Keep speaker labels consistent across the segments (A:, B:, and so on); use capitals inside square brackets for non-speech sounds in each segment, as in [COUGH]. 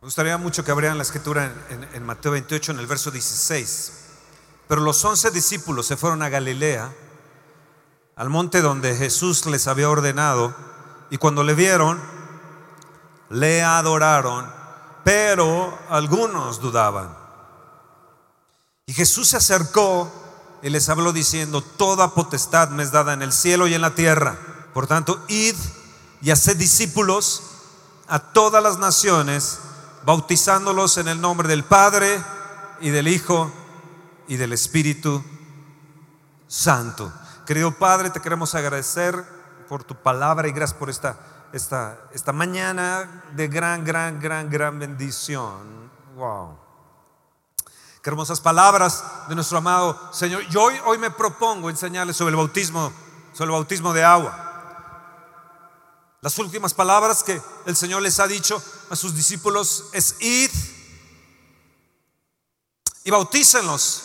A: Me gustaría mucho que abrieran la escritura en, Mateo 28, en el verso 16. Pero los once discípulos se fueron a Galilea, al monte donde Jesús les había ordenado, y cuando le vieron, le adoraron, pero algunos dudaban. Y Jesús se acercó y les habló diciendo, toda potestad me es dada en el cielo y en la tierra. Por tanto, id y haced discípulos a todas las naciones, bautizándolos en el nombre del Padre y del Hijo y del Espíritu Santo. Querido Padre, te queremos agradecer por tu palabra y gracias por esta, esta, esta mañana de gran, gran, gran, gran bendición. Wow. Qué hermosas palabras de nuestro amado Señor. Yo hoy, hoy me propongo enseñarles sobre el bautismo, sobre el bautismo de agua. Las últimas palabras que el Señor les ha dicho a sus discípulos es id y bautícenlos.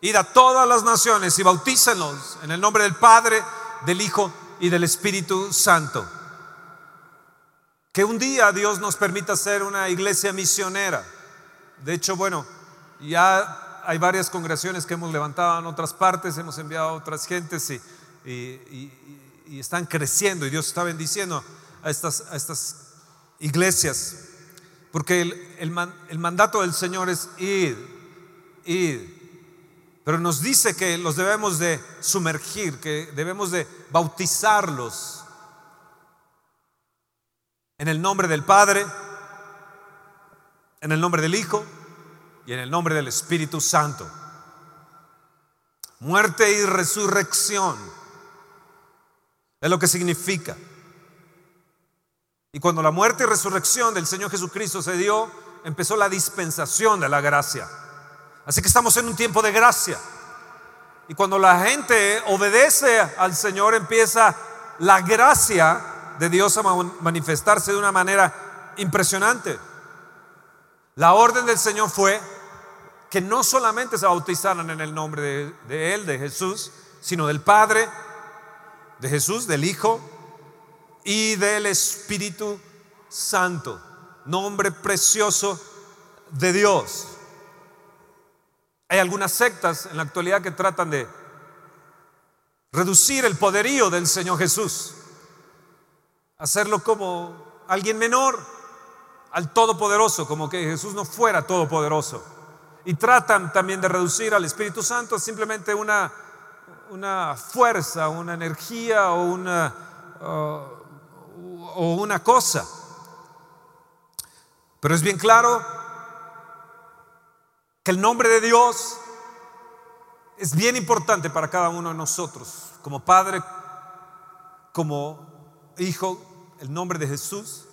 A: Id a todas las naciones y bautícenlos en el nombre del Padre, del Hijo y del Espíritu Santo. Que un día Dios nos permita ser una iglesia misionera. De hecho, bueno, ya hay varias congregaciones que hemos levantado en otras partes, hemos enviado a otras gentes y, y están creciendo y Dios está bendiciendo a estas, a estas iglesias. Porque el, el, mandato del Señor es ir, ir. Pero nos dice que los debemos de sumergir, que debemos de bautizarlos en el nombre del Padre, en el nombre del Hijo y en el nombre del Espíritu Santo. Muerte y resurrección es lo que significa. Y cuando la muerte y resurrección del Señor Jesucristo se dio, empezó la dispensación de la gracia. Así que estamos en un tiempo de gracia. Y cuando la gente obedece al Señor, empieza la gracia de Dios a manifestarse de una manera impresionante. La orden del Señor fue que no solamente se bautizaran en el nombre de, de Él, de Jesús, sino del Padre, de Jesús, del Hijo y del Espíritu Santo, nombre precioso de Dios. Hay algunas sectas en la actualidad que tratan de reducir el poderío del Señor Jesús, hacerlo como alguien menor al Todopoderoso, como que Jesús no fuera Todopoderoso. Y tratan también de reducir al Espíritu Santo a simplemente una una fuerza, una energía o una, o una cosa. Pero es bien claro que el nombre de Dios es bien importante para cada uno de nosotros, como Padre, como Hijo, el nombre de Jesús,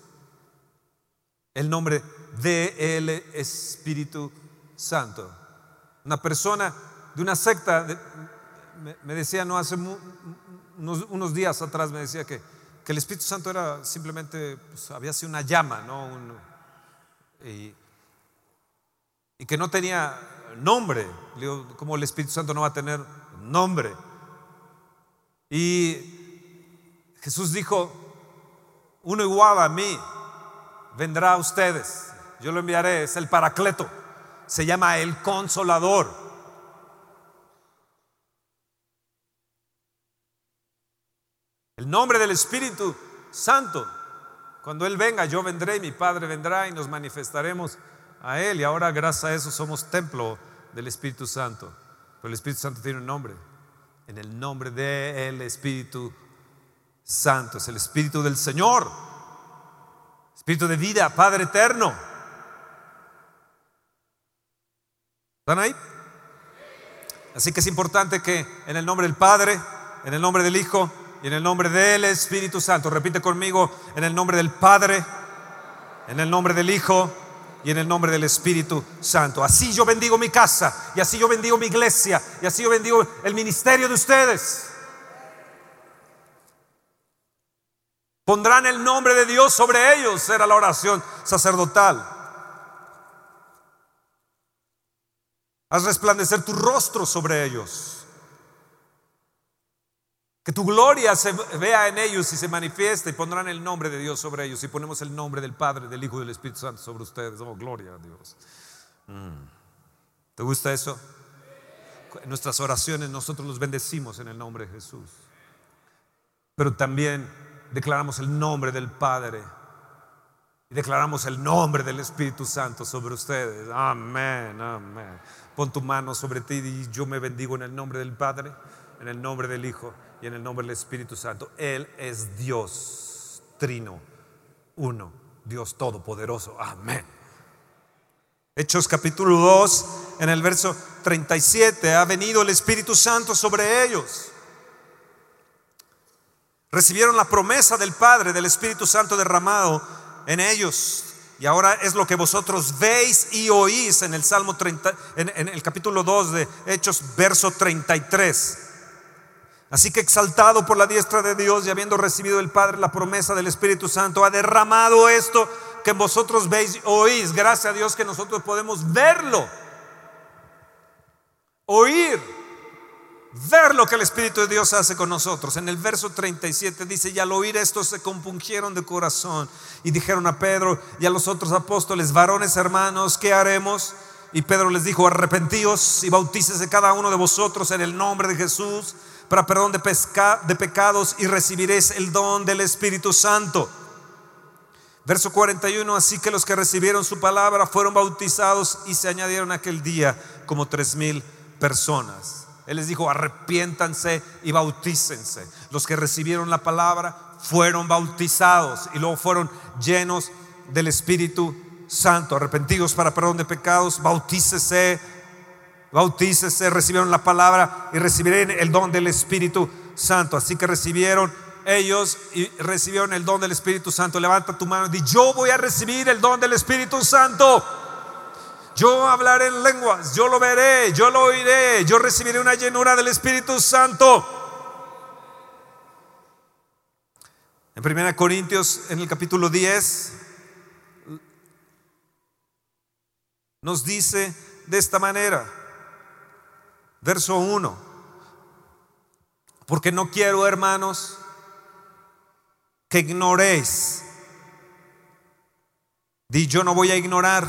A: el nombre de el Espíritu Santo. Una persona de una secta me, decía, no hace unos, días atrás, me decía que, que el Espíritu Santo era simplemente, pues, había sido una llama, ¿no? y, que no tenía nombre. Le digo, ¿cómo el Espíritu Santo no va a tener nombre? Y Jesús dijo, uno igual a mí vendrá a ustedes. Yo lo enviaré, es el paracleto. Se llama el consolador. El nombre del Espíritu Santo. Cuando Él venga, yo vendré mi Padre vendrá y nos manifestaremos a Él. Y ahora gracias a eso somos templo del Espíritu Santo. Pero el Espíritu Santo tiene un nombre. En el nombre del Espíritu Santo. Es el Espíritu del Señor. Espíritu de vida, Padre eterno. ¿Están ahí? Así que es importante que en el nombre del Padre, en el nombre del Hijo y en el nombre del Espíritu Santo. Repite conmigo, en el nombre del Padre, en el nombre del Hijo y en el nombre del Espíritu Santo. Así yo bendigo mi casa y así yo bendigo mi iglesia y así yo bendigo el ministerio de ustedes. Pondrán el nombre de Dios sobre ellos, será la oración sacerdotal. Haz resplandecer tu rostro sobre ellos. Que tu gloria se vea en ellos y se manifieste y pondrán el nombre de Dios sobre ellos y ponemos el nombre del Padre, del Hijo y del Espíritu Santo sobre ustedes. Oh, gloria a Dios. Mm. ¿Te gusta eso? En nuestras oraciones nosotros los bendecimos en el nombre de Jesús. Pero también declaramos el nombre del Padre y declaramos el nombre del Espíritu Santo sobre ustedes. Amén, amén. Pon tu mano sobre ti y yo me bendigo en el nombre del Padre, en el nombre del Hijo y en el nombre del Espíritu Santo. Él es Dios, trino, uno, Dios todopoderoso. Amén. Hechos capítulo 2, en el verso 37, ha venido el Espíritu Santo sobre ellos. Recibieron la promesa del Padre, del Espíritu Santo derramado en ellos. Y ahora es lo que vosotros veis y oís en el Salmo 30, en, el capítulo 2 de Hechos, verso 33. Así que exaltado por la diestra de Dios y habiendo recibido el Padre la promesa del Espíritu Santo, ha derramado esto que vosotros veis, oís. Gracias a Dios que nosotros podemos verlo, oír, ver lo que el Espíritu de Dios hace con nosotros. En el verso 37 dice, y al oír esto se compungieron de corazón y dijeron a Pedro y a los otros apóstoles, varones hermanos, ¿qué haremos? Y Pedro les dijo, arrepentíos y bautícese cada uno de vosotros en el nombre de Jesús para perdón de, de pecados y recibiréis el don del Espíritu Santo. Verso 41, así que los que recibieron su palabra fueron bautizados y se añadieron aquel día como tres mil personas. Él les dijo, arrepiéntanse y bautícense. Los que recibieron la palabra fueron bautizados y luego fueron llenos del Espíritu Santo, arrepentidos para perdón de pecados, bautícese bautícese, recibieron la palabra y recibirán el don del Espíritu Santo. Así que recibieron ellos y recibieron el don del Espíritu Santo. Levanta tu mano y di, yo voy a recibir el don del Espíritu Santo. Yo hablaré en lenguas, yo lo veré, yo lo oiré, yo recibiré una llenura del Espíritu Santo. En 1 Corintios, en el capítulo 10, nos dice de esta manera, Verso 1. Porque no quiero, hermanos, que ignoréis. Di, yo no voy a ignorar.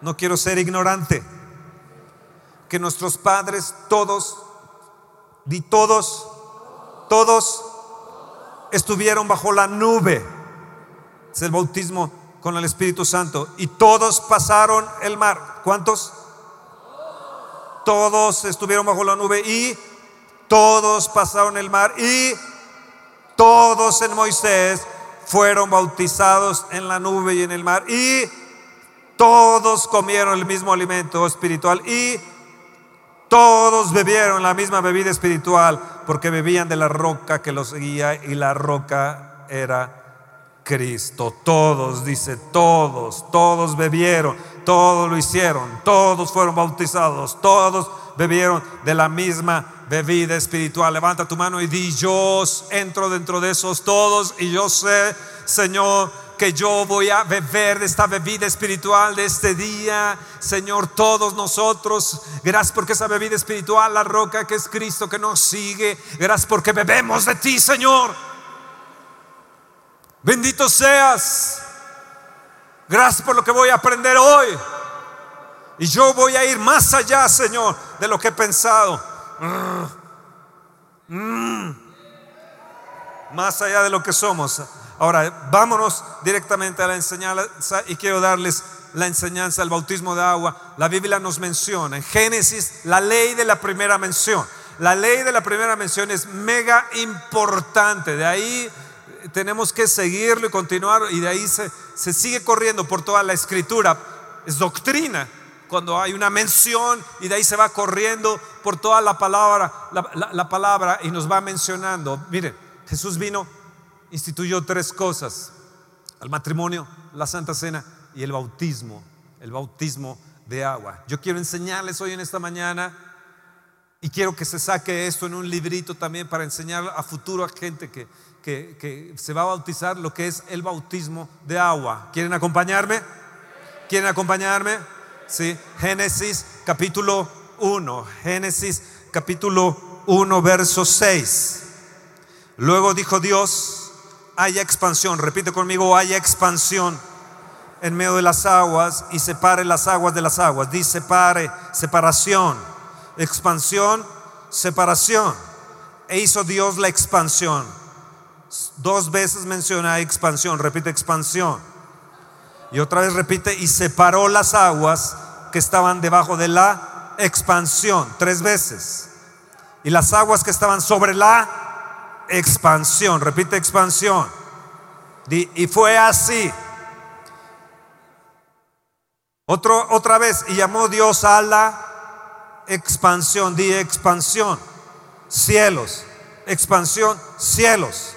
A: No quiero ser ignorante. Que nuestros padres, todos, di todos, todos estuvieron bajo la nube. Es el bautismo con el Espíritu Santo. Y todos pasaron el mar. ¿Cuántos? Todos estuvieron bajo la nube y todos pasaron el mar y todos en Moisés fueron bautizados en la nube y en el mar y todos comieron el mismo alimento espiritual y todos bebieron la misma bebida espiritual porque bebían de la roca que los seguía y la roca era Cristo. Todos, dice, todos, todos bebieron todos lo hicieron, todos fueron bautizados, todos bebieron de la misma bebida espiritual. Levanta tu mano y di, yo entro dentro de esos todos y yo sé, Señor, que yo voy a beber de esta bebida espiritual de este día. Señor, todos nosotros, gracias porque esa bebida espiritual, la roca que es Cristo que nos sigue, gracias porque bebemos de ti, Señor. Bendito seas. Gracias por lo que voy a aprender hoy. Y yo voy a ir más allá, Señor, de lo que he pensado. Mm. Más allá de lo que somos. Ahora, vámonos directamente a la enseñanza y quiero darles la enseñanza del bautismo de agua. La Biblia nos menciona en Génesis la ley de la primera mención. La ley de la primera mención es mega importante. De ahí tenemos que seguirlo y continuar y de ahí se, se sigue corriendo por toda la escritura. Es doctrina cuando hay una mención y de ahí se va corriendo por toda la palabra, la, palabra y nos va mencionando. Mire, Jesús vino, instituyó tres cosas, el matrimonio, la Santa Cena y el bautismo, el bautismo de agua. Yo quiero enseñarles hoy en esta mañana y quiero que se saque esto en un librito también para enseñar a futuro a gente que, que, se va a bautizar lo que es el bautismo de agua. ¿Quieren acompañarme? ¿Quieren acompañarme? Sí. Génesis capítulo 1. Génesis capítulo 1, verso 6. Luego dijo Dios, haya expansión, repite conmigo, haya expansión en medio de las aguas y separe las aguas de las aguas. Dice separe, separación, expansión, separación. E hizo Dios la expansión. Dos veces menciona expansión, repite expansión. Y otra vez repite, y separó las aguas que estaban debajo de la expansión, tres veces. Y las aguas que estaban sobre la expansión, repite expansión. Y fue así. Otro, otra vez, y llamó Dios a la expansión, di expansión, cielos, expansión, cielos.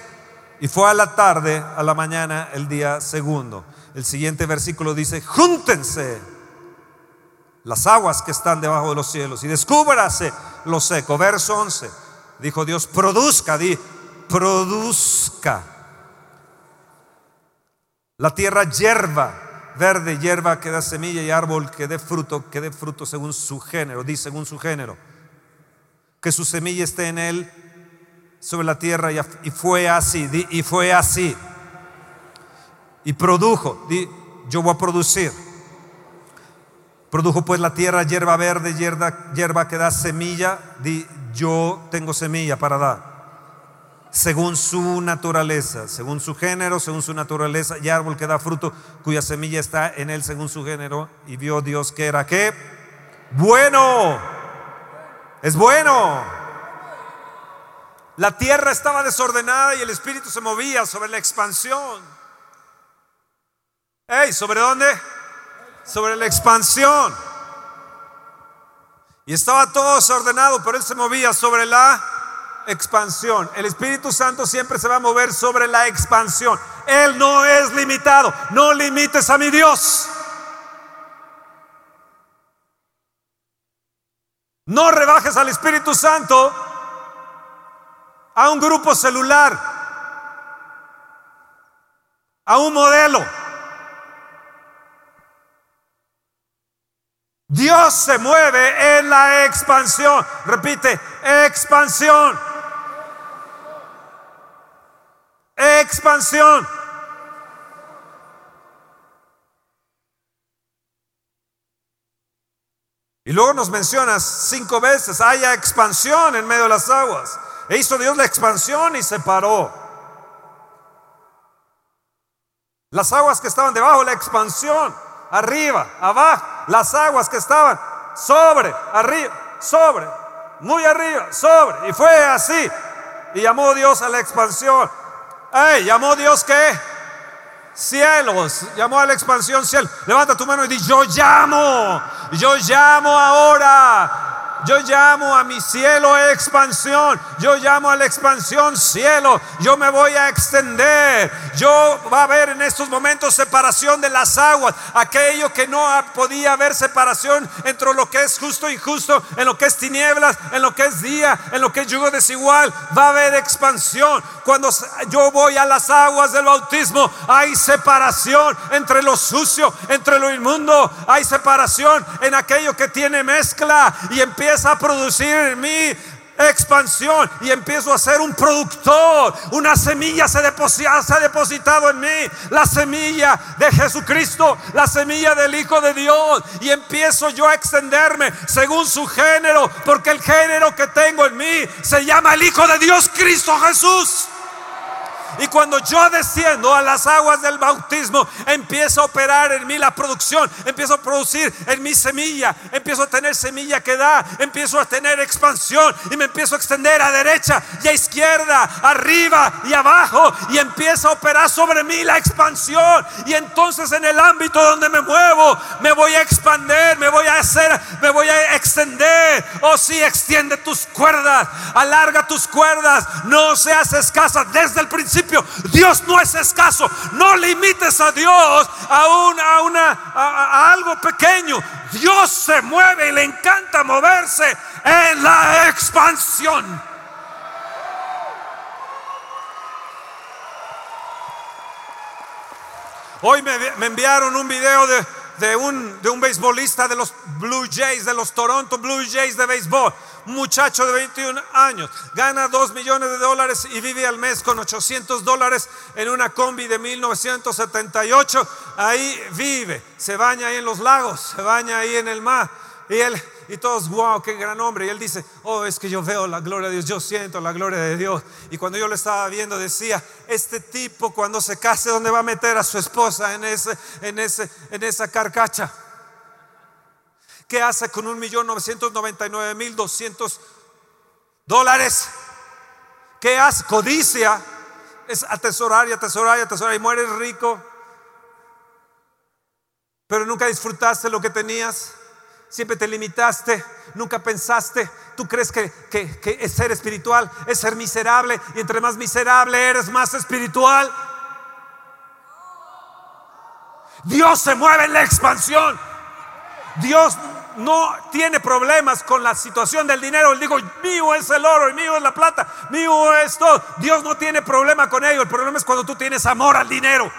A: Y fue a la tarde, a la mañana, el día segundo. El siguiente versículo dice, júntense las aguas que están debajo de los cielos y descúbrase lo seco. Verso 11. Dijo Dios, produzca, di, produzca. La tierra hierba, verde, hierba que da semilla y árbol que dé fruto, que dé fruto según su género, di según su género. Que su semilla esté en él sobre la tierra y fue así, y fue así. Y produjo, yo voy a producir. Produjo pues la tierra hierba verde, hierba, hierba que da semilla. Di, yo tengo semilla para dar. Según su naturaleza, según su género, según su naturaleza, y árbol que da fruto, cuya semilla está en él según su género. Y vio Dios que era qué? Bueno. Es bueno. La tierra estaba desordenada y el espíritu se movía sobre la expansión. ¿Ey? ¿Sobre dónde? sobre la expansión. Y estaba todo desordenado, pero él se movía sobre la expansión. El Espíritu Santo siempre se va a mover sobre la expansión. Él no es limitado. No limites a mi Dios. No rebajes al Espíritu Santo a un grupo celular, a un modelo. Dios se mueve en la expansión. Repite, expansión. Expansión. Y luego nos mencionas cinco veces, haya expansión en medio de las aguas. E hizo Dios la expansión y se paró. Las aguas que estaban debajo, la expansión arriba, abajo, las aguas que estaban sobre, arriba, sobre, muy arriba, sobre. Y fue así. Y llamó Dios a la expansión. Hey, llamó Dios qué? Cielos. Llamó a la expansión cielo. Levanta tu mano y di, yo llamo. Yo llamo ahora. Yo llamo a mi cielo expansión. Yo llamo a la expansión cielo. Yo me voy a extender. Yo va a haber en estos momentos separación de las aguas. Aquello que no podía haber separación entre lo que es justo y injusto, en lo que es tinieblas, en lo que es día, en lo que es yugo desigual. Va a haber expansión. Cuando yo voy a las aguas del bautismo, hay separación entre lo sucio, entre lo inmundo. Hay separación en aquello que tiene mezcla y empieza a producir en expansión y empiezo a ser un productor. Una semilla se, deposita, se ha depositado en mí, la semilla de Jesucristo, la semilla del Hijo de Dios. Y empiezo yo a extenderme según su género, porque el género que tengo en mí se llama el Hijo de Dios, Cristo Jesús. Y cuando yo desciendo a las aguas del bautismo, empiezo a operar en mí la producción, empiezo a producir en mi semilla, empiezo a tener semilla que da, empiezo a tener expansión y me empiezo a extender a derecha y a izquierda, arriba y abajo y empieza a operar sobre mí la expansión. Y entonces en el ámbito donde me muevo, me voy a expandir, me voy a hacer, me voy a extender. Oh sí, extiende tus cuerdas, alarga tus cuerdas, no seas escasa desde el principio Dios no es escaso. No limites a Dios a, una, una, a algo pequeño. Dios se mueve y le encanta moverse en la expansión. Hoy me, enviaron un video de, un, de un beisbolista de los Blue Jays, de los Toronto Blue Jays de béisbol. Muchacho de 21 años gana 2 millones de dólares y vive al mes con 800 dólares en una combi de 1978. Ahí vive, se baña ahí en los lagos, se baña ahí en el mar. Y él y todos, wow, qué gran hombre. Y él dice, oh, es que yo veo la gloria de Dios, yo siento la gloria de Dios. Y cuando yo lo estaba viendo, decía, este tipo cuando se case, ¿dónde va a meter a su esposa en, ese, en, ese, en esa carcacha? ¿Qué hace con un millón novecientos mil doscientos dólares? ¿Qué hace? Codicia. Es atesorar y atesorar y atesorar y mueres rico. Pero nunca disfrutaste lo que tenías siempre te limitaste, nunca pensaste, tú crees que, que, es ser espiritual, es ser miserable, y entre más miserable eres, más espiritual. Dios se mueve en la expansión. Dios no tiene problemas con la situación del dinero. Él dijo, mío es el oro y mío es la plata, mío es todo. Dios no tiene problema con ello. El problema es cuando tú tienes amor al dinero.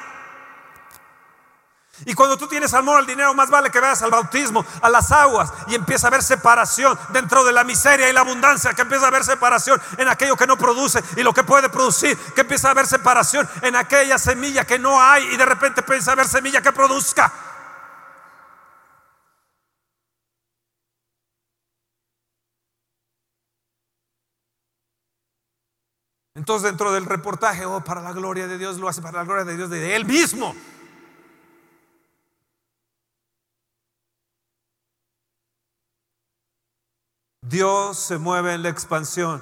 A: Y cuando tú tienes amor al dinero, más vale que veas al bautismo, a las aguas, y empieza a haber separación dentro de la miseria y la abundancia, que empieza a haber separación en aquello que no produce y lo que puede producir, que empieza a haber separación en aquella semilla que no hay y de repente empieza a haber semilla que produzca. Entonces dentro del reportaje, oh, para la gloria de Dios, lo hace para la gloria de Dios, de Él mismo. Dios se mueve en la expansión.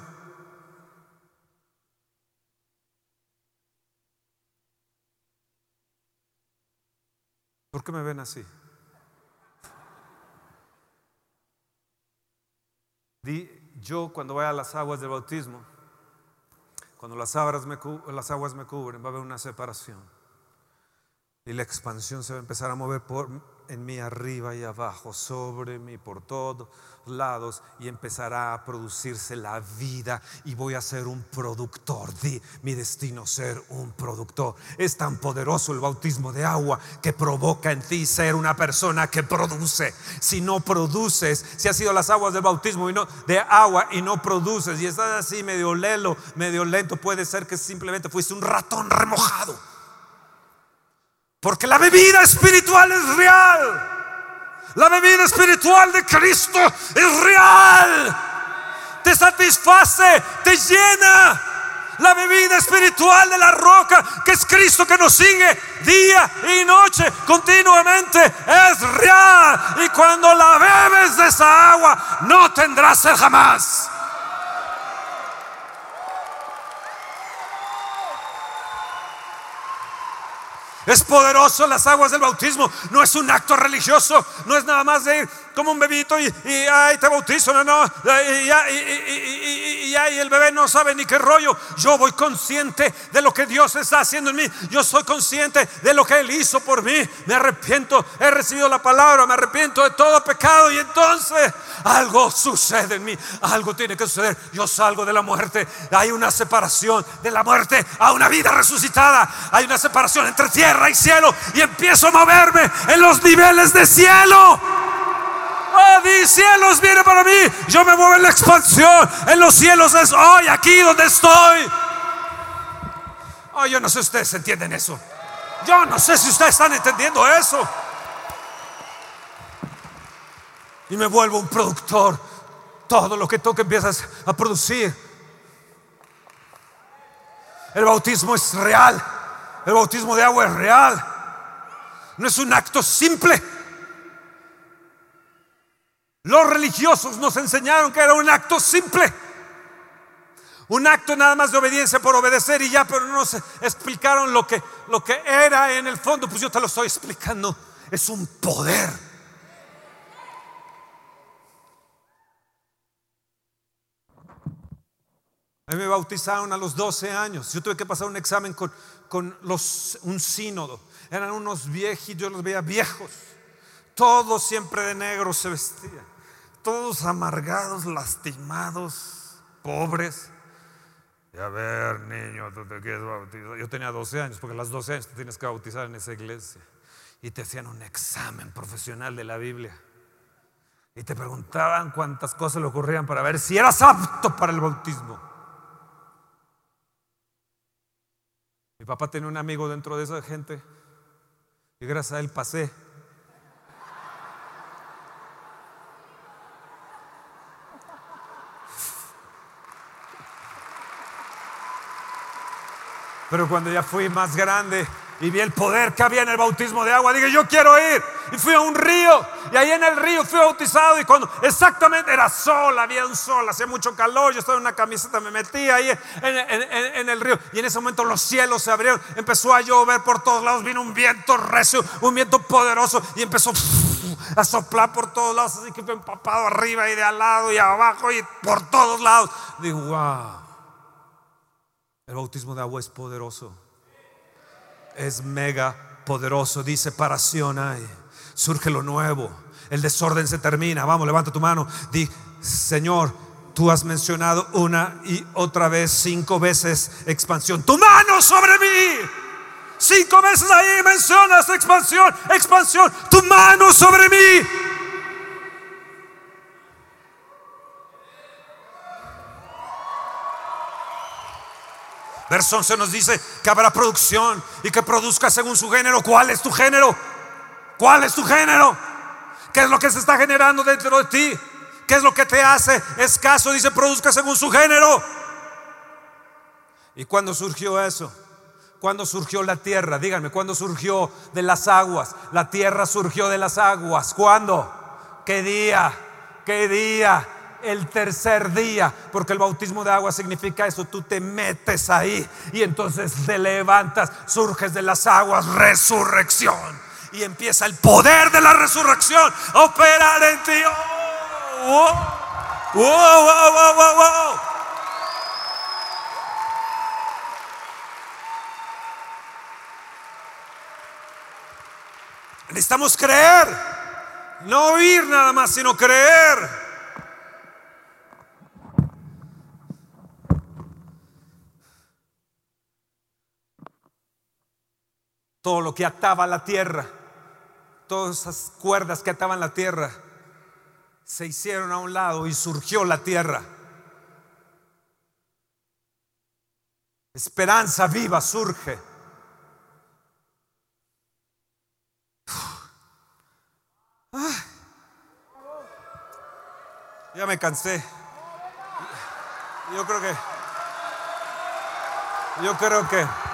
A: ¿Por qué me ven así? yo cuando vaya a las aguas del bautismo, cuando las aguas, me, cubren, va a haber una separación. Y la expansión se va a empezar a mover por, en mí arriba y abajo, sobre mí, por todo lados y empezará a producirse la vida y voy a ser un productor. Di, mi destino ser un productor. Es tan poderoso el bautismo de agua que provoca en ti ser una persona que produce. Si no produces, si has sido las aguas del bautismo y no de agua y no produces y estás así medio lelo, medio lento, puede ser que simplemente fuiste un ratón remojado. Porque la bebida espiritual es real. La bebida espiritual de Cristo es real. Te satisface, te llena. La bebida espiritual de la roca, que es Cristo que nos sigue día y noche continuamente, es real. Y cuando la bebes de esa agua, no tendrás sed jamás. Es poderoso las aguas del bautismo. No es un acto religioso. No es nada más de ir como un bebito y, y ay, te bautizo. No, no. Y, y, y, el bebé no sabe ni qué rollo. Yo voy consciente de lo que Dios está haciendo en mí. Yo soy consciente de lo que Él hizo por mí. Me arrepiento. He recibido la palabra. Me arrepiento de todo pecado. Y entonces algo sucede en mí. Algo tiene que suceder. Yo salgo de la muerte. Hay una separación de la muerte a una vida resucitada. Hay una separación entre tierra y cielo. Y empiezo a moverme en los niveles de cielo. Oh, di cielos viene para mí. Yo me muevo en la expansión. En los cielos es hoy, aquí donde estoy. Oh, yo no sé si ustedes entienden eso. Yo no sé si ustedes están entendiendo eso. Y me vuelvo un productor. Todo lo que toque empiezas a producir. El bautismo es real. El bautismo de agua es real. No es un acto simple. Los religiosos nos enseñaron que era un acto simple. Un acto nada más de obediencia por obedecer y ya, pero no nos explicaron lo que, lo que era en el fondo. Pues yo te lo estoy explicando. Es un poder. A mí me bautizaron a los 12 años. Yo tuve que pasar un examen con, con los, un sínodo. Eran unos viejitos, yo los veía viejos. Todos siempre de negro se vestían todos amargados, lastimados, pobres. Y a ver, niño, tú te quieres bautizar. Yo tenía 12 años, porque a los 12 años te tienes que bautizar en esa iglesia. Y te hacían un examen profesional de la Biblia. Y te preguntaban cuántas cosas le ocurrían para ver si eras apto para el bautismo. Mi papá tenía un amigo dentro de esa gente y gracias a él pasé. Pero cuando ya fui más grande y vi el poder que había en el bautismo de agua, dije, yo quiero ir. Y fui a un río y ahí en el río fui bautizado y cuando exactamente era sol, había un sol, hacía mucho calor, yo estaba en una camiseta, me metí ahí en, el río y en ese momento los cielos se abrieron, empezó a llover por todos lados, vino un viento recio, un viento poderoso y empezó a soplar por todos lados, así que fue empapado arriba y de al lado y abajo y por todos lados. Digo, wow, el bautismo de agua es poderoso es mega poderoso. Dice para Sionai, surge lo nuevo. El desorden se termina. Vamos, levanta tu mano. Di, Señor, tú has mencionado una y otra vez, cinco veces expansión. Tu mano sobre mí. Cinco veces ahí mencionas expansión, expansión. Tu mano sobre mí. Verso 11 nos dice que habrá producción y que produzca según su género. ¿Cuál es tu género? ¿Cuál es tu género? ¿Qué es lo que se está generando dentro de ti? ¿Qué es lo que te hace escaso? Dice, produzca según su género. ¿Y cuándo surgió eso? ¿Cuándo surgió la tierra? Díganme, ¿cuándo surgió de las aguas? La tierra surgió de las aguas. ¿Cuándo? ¿Qué día? ¿Qué día? El tercer día, porque el bautismo de agua significa eso, tú te metes ahí y entonces te levantas, surges de las aguas, resurrección. Y empieza el poder de la resurrección a operar en ti. Oh, oh, Necesitamos creer, no oír nada más, sino creer. Todo lo que ataba la tierra, todas esas cuerdas que ataban la tierra, se hicieron a un lado y surgió la tierra. Esperanza viva surge. Ya me cansé. Yo creo que... Yo creo que...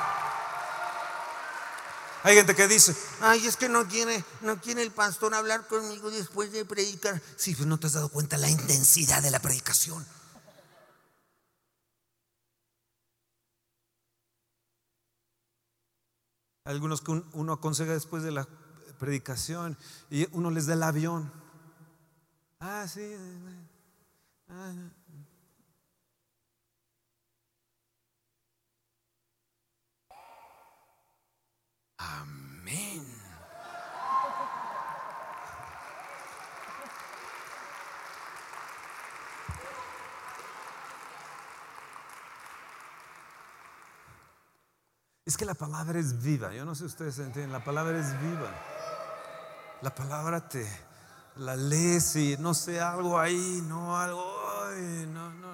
A: Hay gente que dice, ay, es que no quiere, no quiere el pastor hablar conmigo después de predicar. Sí, pues no te has dado cuenta la intensidad de la predicación. Algunos que uno aconseja después de la predicación y uno les da el avión. Ah, sí. Ah, Amén. Es que la palabra es viva. Yo no sé si ustedes entienden. La palabra es viva. La palabra te la lees y no sé, algo ahí, no, algo. no, no, no.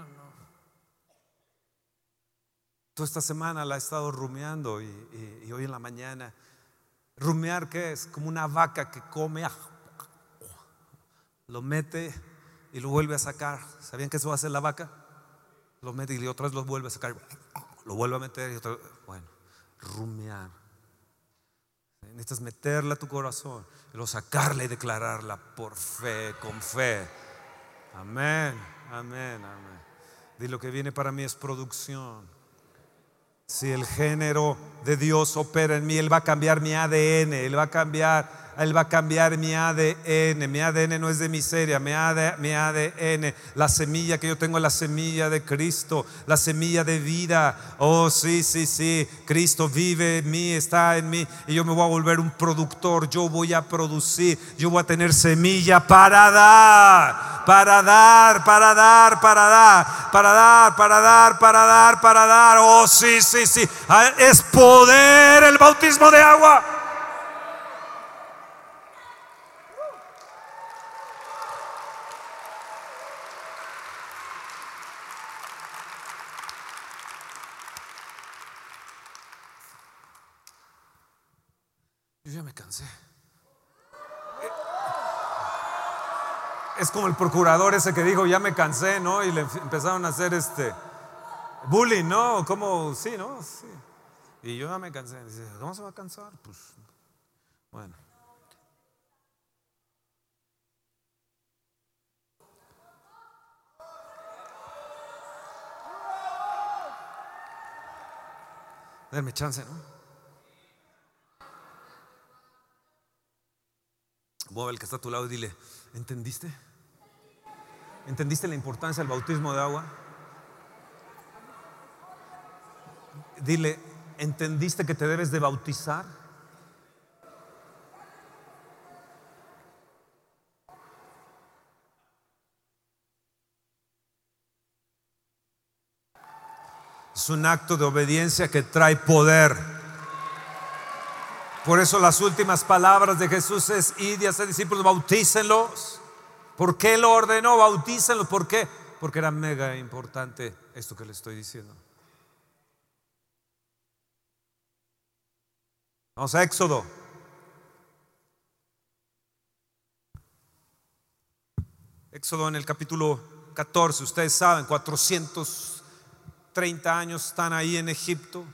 A: Toda esta semana la he estado rumeando y, hoy en la mañana. Rumear, ¿qué es? Como una vaca que come, lo mete y lo vuelve a sacar. ¿Sabían que eso va a hacer la vaca? Lo mete y otra vez lo vuelve a sacar, lo vuelve a meter y otra vez. Bueno, rumear. Necesitas meterla a tu corazón, lo sacarla y declararla por fe, con fe. Amén, amén, amén. Y lo que viene para mí es producción. Si el género de Dios opera en mí, Él va a cambiar mi ADN, Él va a cambiar él va a cambiar mi ADN. Mi ADN no es de miseria, mi ADN, la semilla que yo tengo la semilla de Cristo, la semilla de vida. Oh, sí, sí, sí. Cristo vive en mí, está en mí. Y yo me voy a volver un productor. Yo voy a producir. Yo voy a tener semilla para dar. Para dar, para dar, para dar, para dar, para dar, para dar, para dar. Oh, sí, sí, sí. Ah, es el bautismo de agua. Yo ya me cansé. Es como el procurador ese que dijo, ya me cansé, ¿no? Y le empezaron a hacer este bullying, ¿no? Como, sí, ¿no? Sí. Y yo ya me cansé. Dice, ¿cómo se va a cansar? Pues, bueno. Denme chance, ¿no? Mueve el que está a tu lado y dile, ¿entendiste? ¿Entendiste la importancia del bautismo de agua? Dile, ¿entendiste que te debes de bautizar? Es un acto de obediencia que trae poder. Por eso las últimas palabras de Jesús es, id y hacer discípulos, bautícenlos. ¿Por qué lo ordenó? Bautícenlos. ¿Por qué? Porque era mega importante esto que le estoy diciendo. Vamos a Éxodo. Éxodo en el capítulo 14, ustedes saben, 430 años están ahí en Egipto,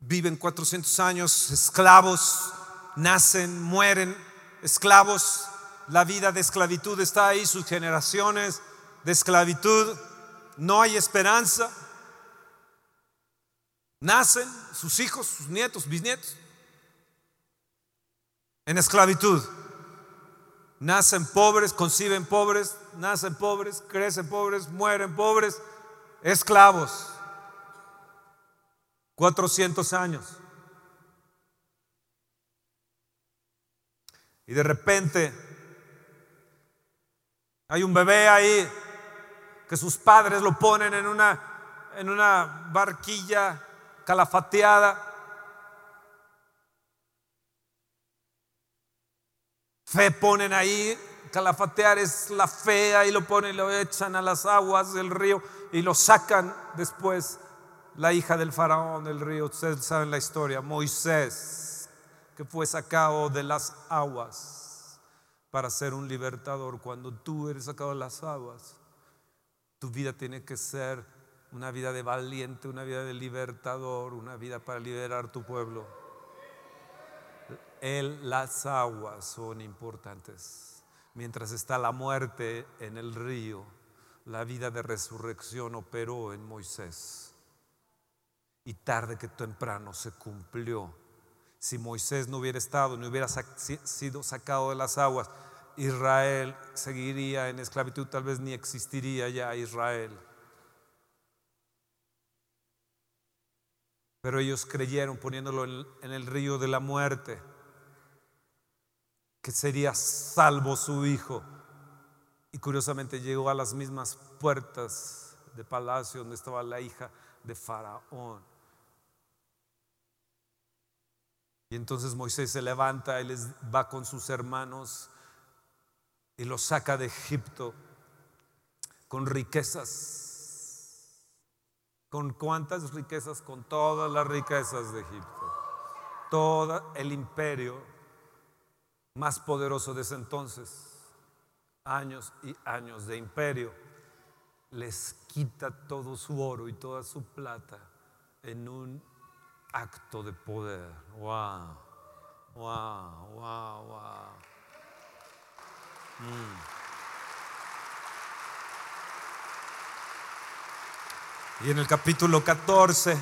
A: viven 400 años esclavos, nacen, mueren esclavos, la vida de esclavitud está ahí, sus generaciones de esclavitud, no hay esperanza, nacen sus hijos, sus nietos, bisnietos en esclavitud. Nacen pobres, conciben pobres, nacen pobres, crecen pobres, mueren pobres, esclavos. 400 años. Y de repente hay un bebé ahí que sus padres lo ponen en una, en una barquilla calafateada Fe ponen ahí, calafatear es la fe, ahí lo ponen, lo echan a las aguas del río y lo sacan después la hija del faraón del río. Ustedes saben la historia, Moisés, que fue sacado de las aguas para ser un libertador. Cuando tú eres sacado de las aguas, tu vida tiene que ser una vida de valiente, una vida de libertador, una vida para liberar tu pueblo las aguas son importantes. Mientras está la muerte en el río, la vida de resurrección operó en Moisés. Y tarde que temprano se cumplió. Si Moisés no hubiera estado, no hubiera sido sacado de las aguas, Israel seguiría en esclavitud, tal vez ni existiría ya Israel. Pero ellos creyeron poniéndolo en el río de la muerte que sería salvo su hijo. Y curiosamente llegó a las mismas puertas de palacio donde estaba la hija de Faraón. Y entonces Moisés se levanta les va con sus hermanos y los saca de Egipto con riquezas. ¿Con cuántas riquezas? Con todas las riquezas de Egipto. Todo el imperio más poderoso de ese entonces, años y años de imperio, les quita todo su oro y toda su plata en un acto de poder. Wow, wow, wow, wow. Y en el capítulo 14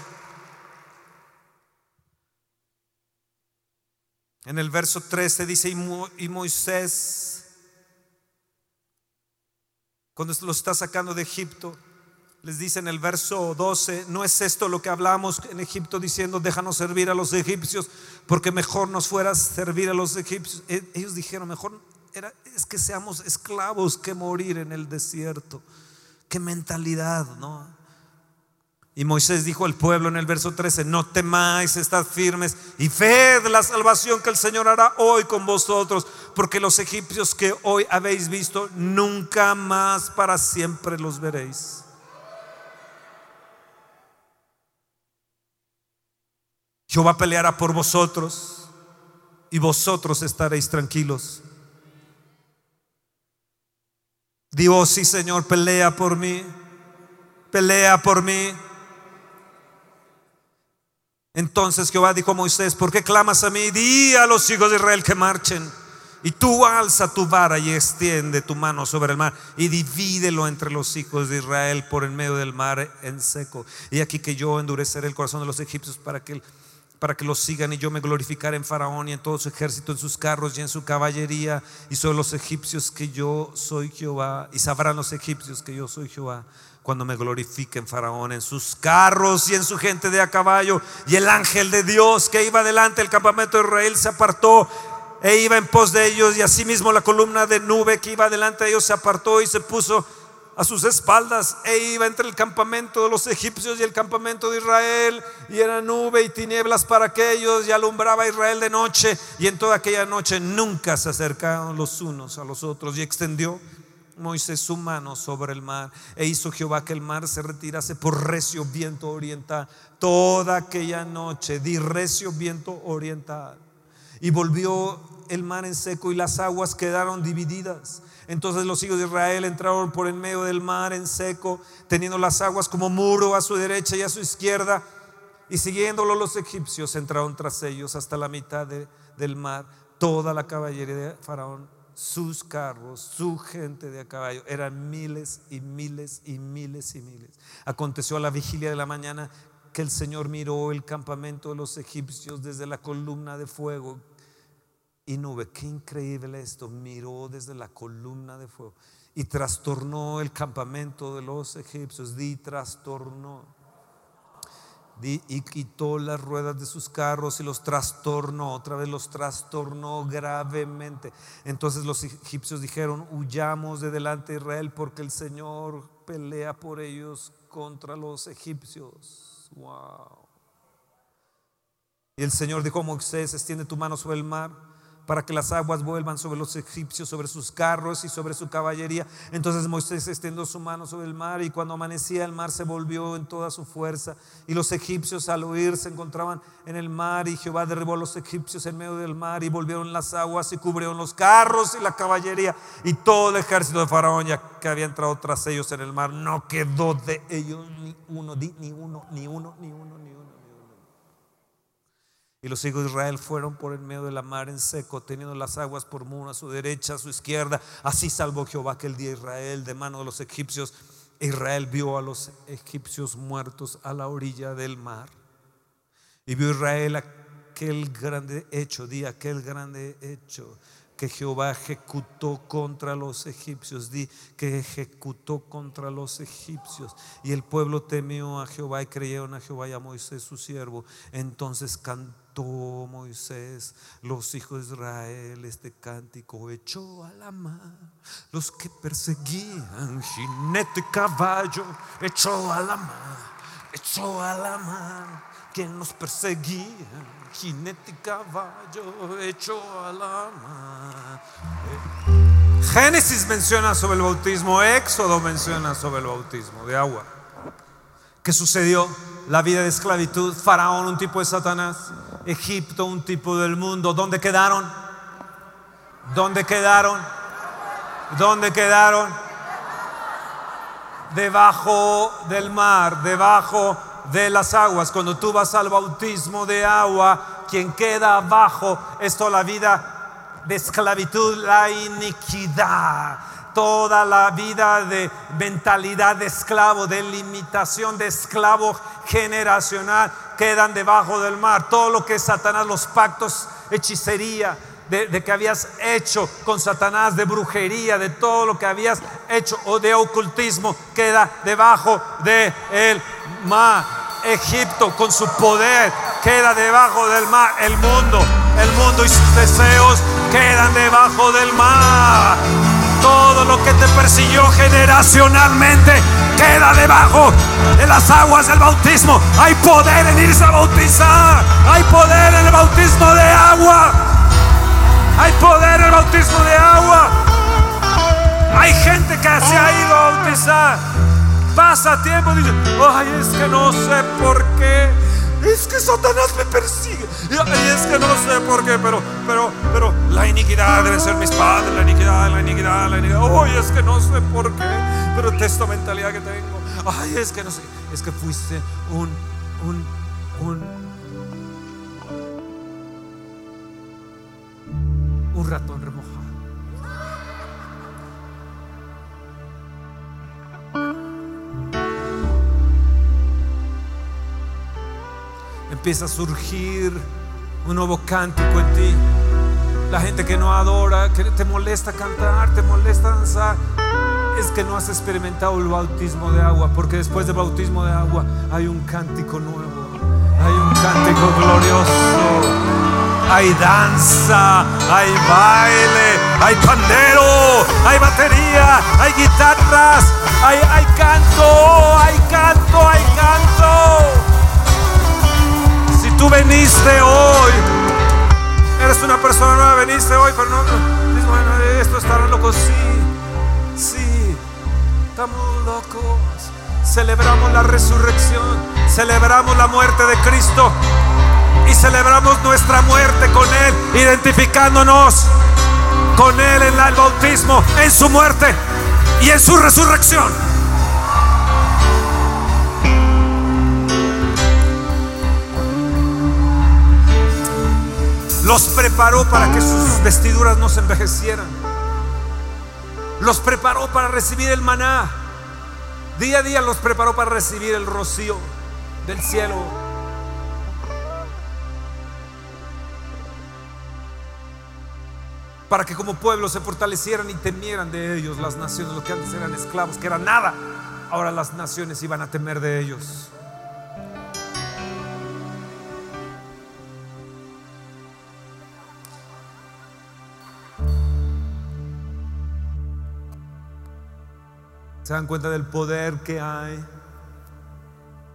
A: En el verso 13 dice, y Moisés, cuando lo está sacando de Egipto, les dice en el verso 12, no es esto lo que hablamos en Egipto diciendo, déjanos servir a los egipcios, porque mejor nos fuera servir a los egipcios. E, ellos dijeron, mejor era, es que seamos esclavos que morir en el desierto. Qué mentalidad, ¿no? Y Moisés dijo al pueblo en el verso 13, no temáis, estad firmes y fe de la salvación que el Señor hará hoy con vosotros, porque los egipcios que hoy habéis visto, nunca más para siempre los veréis. Jehová peleará por vosotros y vosotros estaréis tranquilos. Dios, sí Señor, pelea por mí, pelea por mí. Entonces Jehová dijo a Moisés, ¿por qué clamas a mí? Di a los hijos de Israel que marchen. Y tú alza tu vara y extiende tu mano sobre el mar y divídelo entre los hijos de Israel por en medio del mar en seco. Y aquí que yo endureceré el corazón de los egipcios para que, para que los sigan y yo me glorificaré en Faraón y en todo su ejército, en sus carros y en su caballería y sobre los egipcios que yo soy Jehová. Y sabrán los egipcios que yo soy Jehová cuando me glorifique en Faraón, en sus carros y en su gente de a caballo. Y el ángel de Dios que iba delante del campamento de Israel se apartó e iba en pos de ellos y asimismo la columna de nube que iba delante de ellos se apartó y se puso a sus espaldas e iba entre el campamento de los egipcios y el campamento de Israel y era nube y tinieblas para aquellos y alumbraba a Israel de noche y en toda aquella noche nunca se acercaron los unos a los otros y extendió Moisés su mano sobre el mar e hizo Jehová que el mar se retirase por recio viento oriental toda aquella noche di recio viento oriental y volvió el mar en seco y las aguas quedaron divididas. Entonces los hijos de Israel entraron por en medio del mar en seco, teniendo las aguas como muro a su derecha y a su izquierda. Y siguiéndolo los egipcios entraron tras ellos hasta la mitad del mar. Toda la caballería de Faraón, sus carros, su gente de a caballo, eran miles y miles y miles y miles. Aconteció a la vigilia de la mañana que el Señor miró el campamento de los egipcios desde la columna de fuego y nube. Qué increíble esto. Miró desde la columna de fuego y trastornó el campamento de los egipcios. Di trastornó. Y quitó las ruedas de sus carros y los trastornó. Otra vez los trastornó gravemente. Entonces los egipcios dijeron, huyamos de delante de Israel porque el Señor pelea por ellos contra los egipcios. Wow. Y el Señor dijo a Moisés, extiende tu mano sobre el mar para que las aguas vuelvan sobre los egipcios, sobre sus carros y sobre su caballería. Entonces Moisés extendió su mano sobre el mar y cuando amanecía el mar se volvió en toda su fuerza. Y los egipcios al huir se encontraban en el mar y Jehová derribó a los egipcios en medio del mar y volvieron las aguas y cubrieron los carros y la caballería y todo el ejército de Faraón ya que había entrado tras ellos en el mar. No quedó de ellos ni uno, ni uno, ni uno, ni uno, ni uno. Y los hijos de Israel fueron por el medio de la mar en seco, teniendo las aguas por muro a su derecha, a su izquierda. Así salvó Jehová aquel día Israel de mano de los egipcios. Israel vio a los egipcios muertos a la orilla del mar. Y vio Israel aquel grande hecho, di aquel grande hecho que Jehová ejecutó contra los egipcios. Di que ejecutó contra los egipcios. Y el pueblo temió a Jehová y creyeron a Jehová y a Moisés su siervo. Entonces cantó Moisés, los hijos de Israel, este cántico echó a la mar. Los que perseguían, jinete caballo, echó a la mar, echó a la mar. Nos perseguía, jinete caballo, echó a la mar. Génesis menciona sobre el bautismo, Éxodo menciona sobre el bautismo de agua. ¿Qué sucedió? La vida de esclavitud, Faraón, un tipo de Satanás, Egipto, un tipo del mundo. ¿Dónde quedaron? ¿Dónde quedaron? ¿Dónde quedaron? Debajo del mar, debajo de las aguas. Cuando tú vas al bautismo de agua, quien queda abajo es toda la vida de esclavitud, la iniquidad toda la vida de mentalidad de esclavo, de limitación de esclavo generacional, quedan debajo del mar. Todo lo que es Satanás, los pactos, hechicería, de, que habías hecho con Satanás, de brujería, de todo lo que habías hecho o de ocultismo, queda debajo del el mar. Egipto con su poder queda debajo del mar. El mundo, el mundo y sus deseos quedan debajo del mar. Todo lo que te persiguió generacionalmente queda debajo de las aguas del bautismo. Hay poder en irse a bautizar. Hay poder en el bautismo de agua. Hay poder en el bautismo de agua. Hay gente que se ha ido a bautizar. Pasa tiempo dice, ay, es que no sé por qué es que Satanás me persigue. Y es que no sé por qué, pero, pero, pero la iniquidad debe ser mis padres, la iniquidad, la iniquidad, la iniquidad. Uy, es que no sé por qué, pero esta mentalidad que tengo. Ay, es que no sé, es que fuiste un, un, un, un ratón empieza a surgir un nuevo cántico en ti. La gente que no adora, que te molesta cantar, te molesta danzar, es que no has experimentado el bautismo de agua, porque después del bautismo de agua hay un cántico nuevo, hay un cántico glorioso, hay danza, hay baile, hay pandero, hay batería, hay guitarras, hay, hay canto, hay canto, hay canto tú veniste hoy. Eres una persona nueva, veniste hoy, pero no, bueno, esto estará loco. Sí, sí, estamos locos. Celebramos la resurrección, celebramos la muerte de Cristo y celebramos nuestra muerte con Él, identificándonos con Él en el bautismo, en su muerte y en su resurrección. Los preparó para que sus vestiduras no se envejecieran. Los preparó para recibir el maná. Día a día los preparó para recibir el rocío del cielo. Para que como pueblo se fortalecieran y temieran de ellos las naciones, los que antes eran esclavos, que eran nada. Ahora las naciones iban a temer de ellos. ¿Se dan cuenta del poder que hay?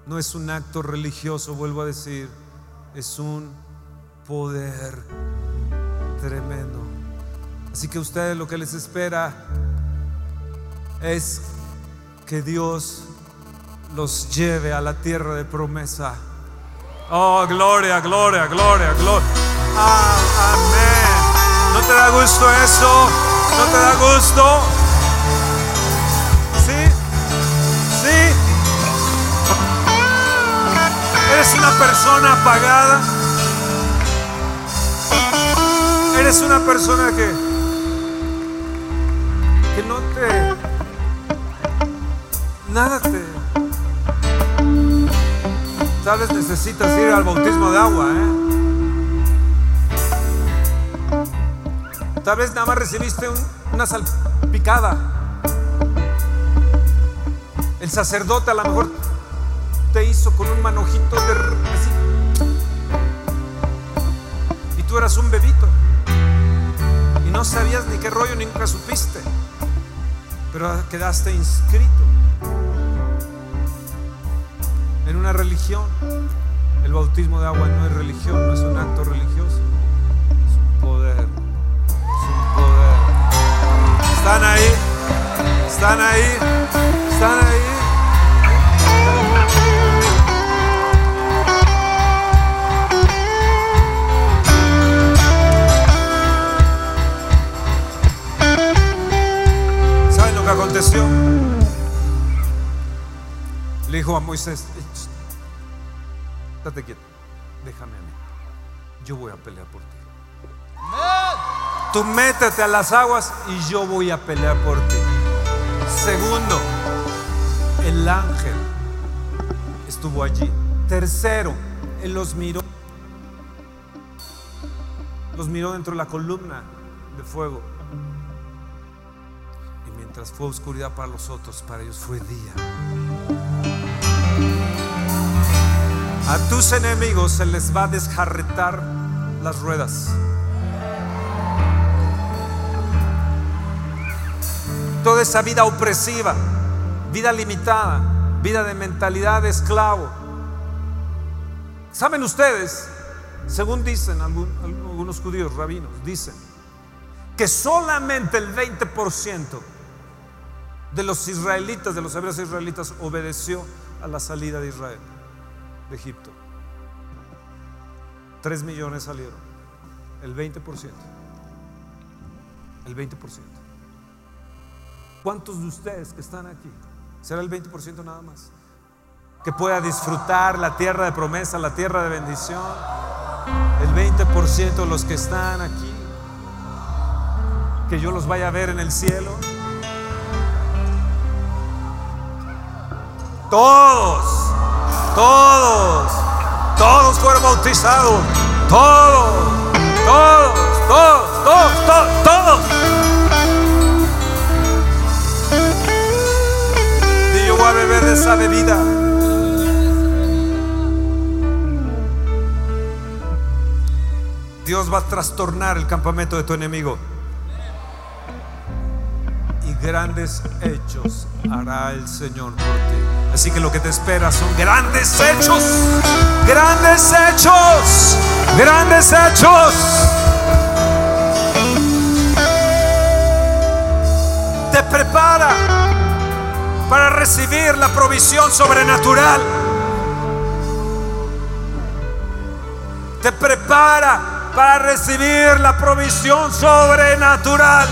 A: No es un acto religioso, vuelvo a decir, es un poder tremendo. Así que ustedes lo que les espera es que Dios los lleve a la tierra de promesa. Oh, gloria, gloria, gloria, gloria. Ah, amén. ¿No te da gusto eso? ¿No te da gusto? Eres una persona apagada. Eres una persona que, que no te... Nada te... Tal vez necesitas ir al bautismo de agua, ¿eh? Tal vez nada más recibiste una salpicada. El sacerdote a lo mejor te hizo con un manojito de así. Y tú eras un bebito. Y no sabías ni qué rollo, ni nunca supiste. Pero quedaste inscrito en una religión. El bautismo de agua no es religión, no es un acto religioso. Es un poder. Es un poder. Están ahí. Están ahí. Están ahí. Aconteció? Le dijo a Moisés, date quieto, déjame a mí. Yo voy a pelear por ti. Tú métete a las aguas y yo voy a pelear por ti. Segundo, el ángel estuvo allí. Tercero, él los miró. Los miró dentro de la columna de fuego. Mientras fue oscuridad para los otros, para ellos fue día. A tus enemigos se les va a desjarretar las ruedas. Toda esa vida opresiva, vida limitada, vida de mentalidad de esclavo. ¿Saben ustedes? Según dicen algunos judíos, rabinos, dicen que solamente el 20% de los israelitas, de los hebreos israelitas, obedeció a la salida de Israel de Egipto. 3 millones salieron. El 20%. El 20%. ¿Cuántos de ustedes que están aquí? Será el 20% nada más. Que pueda disfrutar la tierra de promesa, la tierra de bendición. El 20% de los que están aquí. Que yo los vaya a ver en el cielo. Todos, todos, todos fueron bautizados. Todos, todos, todos, todos, todos, todos. Y yo voy a beber de esa bebida. Dios va a trastornar el campamento de tu enemigo. Y grandes hechos hará el Señor por ti. Así que lo que te espera son grandes hechos, grandes hechos, grandes hechos. Te prepara para recibir la provisión sobrenatural. Te prepara para recibir la provisión sobrenatural.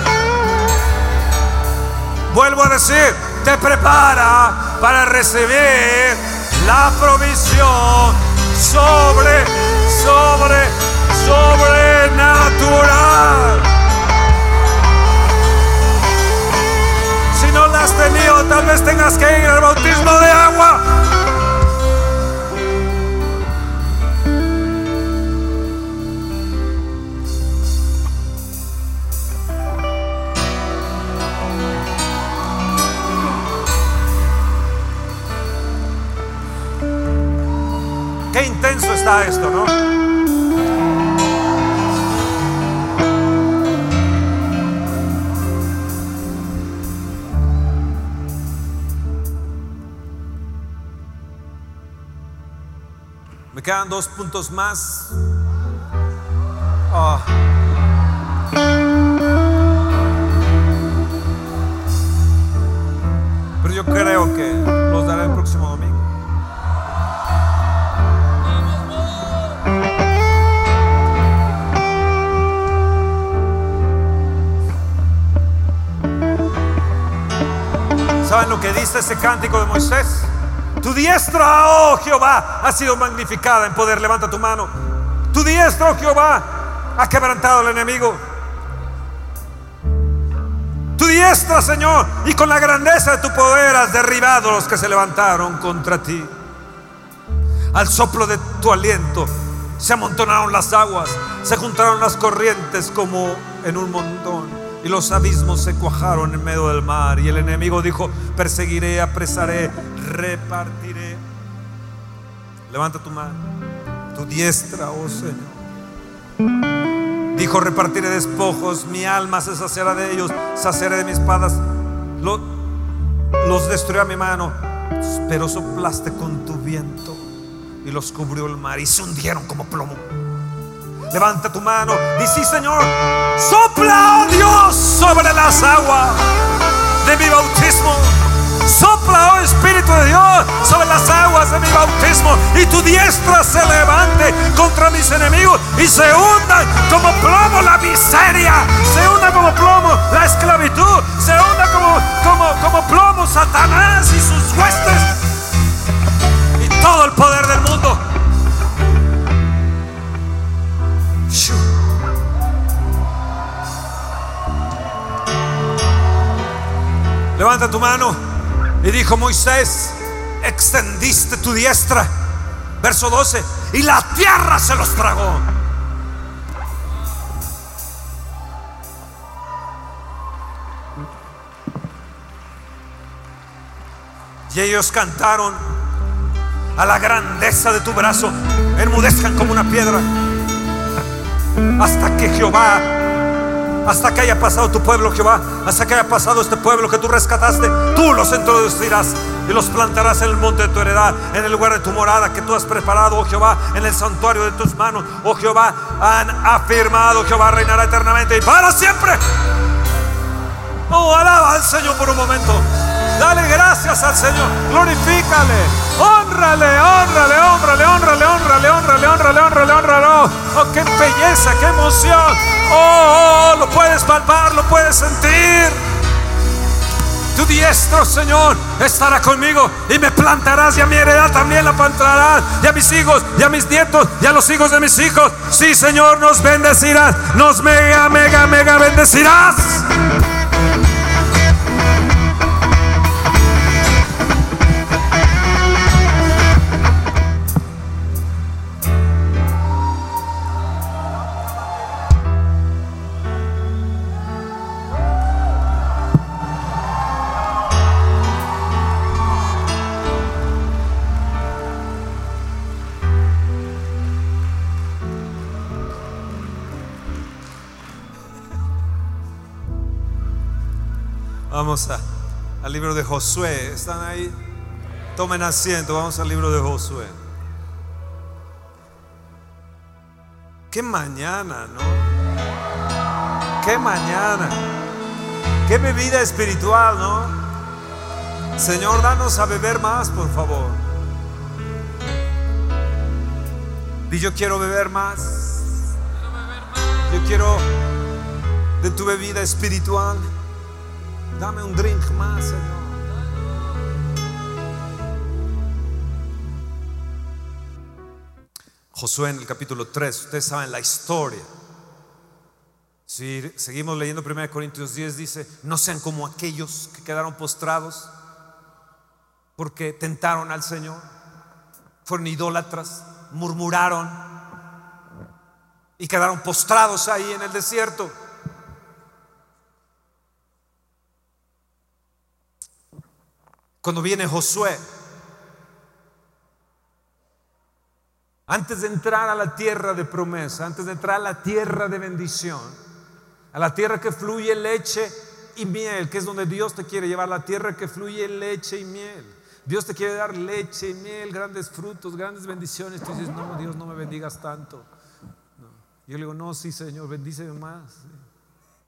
A: Vuelvo a decir, te prepara para recibir la provisión sobre, sobre, sobrenatural. Si no la has tenido, tal vez tengas que ir al bautismo de agua. Intenso está esto, ¿no? Me quedan dos puntos más. Ah. ¿Saben lo que dice ese cántico de Moisés? Tu diestra, oh Jehová, ha sido magnificada en poder. Levanta tu mano. Tu diestra, oh Jehová, ha quebrantado al enemigo. Tu diestra, Señor, y con la grandeza de tu poder has derribado a los que se levantaron contra ti. Al soplo de tu aliento se amontonaron las aguas, se juntaron las corrientes como en un montón y los abismos se cuajaron en medio del mar. Y el enemigo dijo, perseguiré, apresaré, repartiré. Levanta tu mano, tu diestra, oh Señor. Dijo, repartiré despojos, mi alma se saciará de ellos, saciaré de mis espadas. Los, los destruyó a mi mano, pero soplaste con tu viento y los cubrió el mar y se hundieron como plomo. Levanta tu mano. Y sí, Señor, sopla, oh Dios, sobre las aguas de mi bautismo. Sopla, oh Espíritu de Dios, sobre las aguas de mi bautismo. Y tu diestra se levante contra mis enemigos y se hunda como plomo la miseria. Se hunda como plomo la esclavitud. Se hunda como, como, como plomo Satanás y sus huestes. Y todo el poder del mundo. Levanta tu mano. Y dijo Moisés, extendiste tu diestra. Verso 12. Y la tierra se los tragó. Y ellos cantaron a la grandeza de tu brazo. Enmudezcan como una piedra. Hasta que Jehová hasta que haya pasado tu pueblo, Jehová, hasta que haya pasado este pueblo que tú rescataste, tú los introducirás y los plantarás en el monte de tu heredad, en el lugar de tu morada que tú has preparado, oh Jehová, en el santuario de tus manos, oh Jehová, han afirmado, Jehová reinará eternamente y para siempre. Oh, alaba al Señor por un momento. Dale gracias al Señor. Glorifícale. Honrale, honrale, honrale, honrale, honrale, honrale, honrale, honrale, honrale. Oh, qué belleza, qué emoción. Oh, lo puedes palpar, lo puedes sentir. Tu diestro, Señor, estará conmigo y me plantarás y a mi heredad también la plantarás. Y a mis hijos, y a mis nietos, y a los hijos de mis hijos. Sí, Señor, nos bendecirás. Nos mega, mega, mega bendecirás. Al libro de Josué. ¿Están ahí? Tomen asiento, vamos al libro de Josué. Qué mañana, ¿no? Qué mañana. Qué bebida espiritual, ¿no? Señor, danos a beber más, por favor. Y yo quiero beber más. Yo quiero de tu bebida espiritual. Dame un drink más, Señor. Josué en el capítulo 3, ustedes saben la historia. Si seguimos leyendo 1 Corintios 10, dice, no sean como aquellos que quedaron postrados porque tentaron al Señor, fueron idólatras, murmuraron y quedaron postrados ahí en el desierto. Cuando viene Josué, antes de entrar a la tierra de promesa, antes de entrar a la tierra de bendición, a la tierra que fluye leche y miel, que es donde Dios te quiere llevar, la tierra que fluye leche y miel. Dios te quiere dar leche y miel, grandes frutos, grandes bendiciones. Tú dices, no, Dios, no me bendigas tanto. Yo le digo, no, sí, Señor, bendíceme más.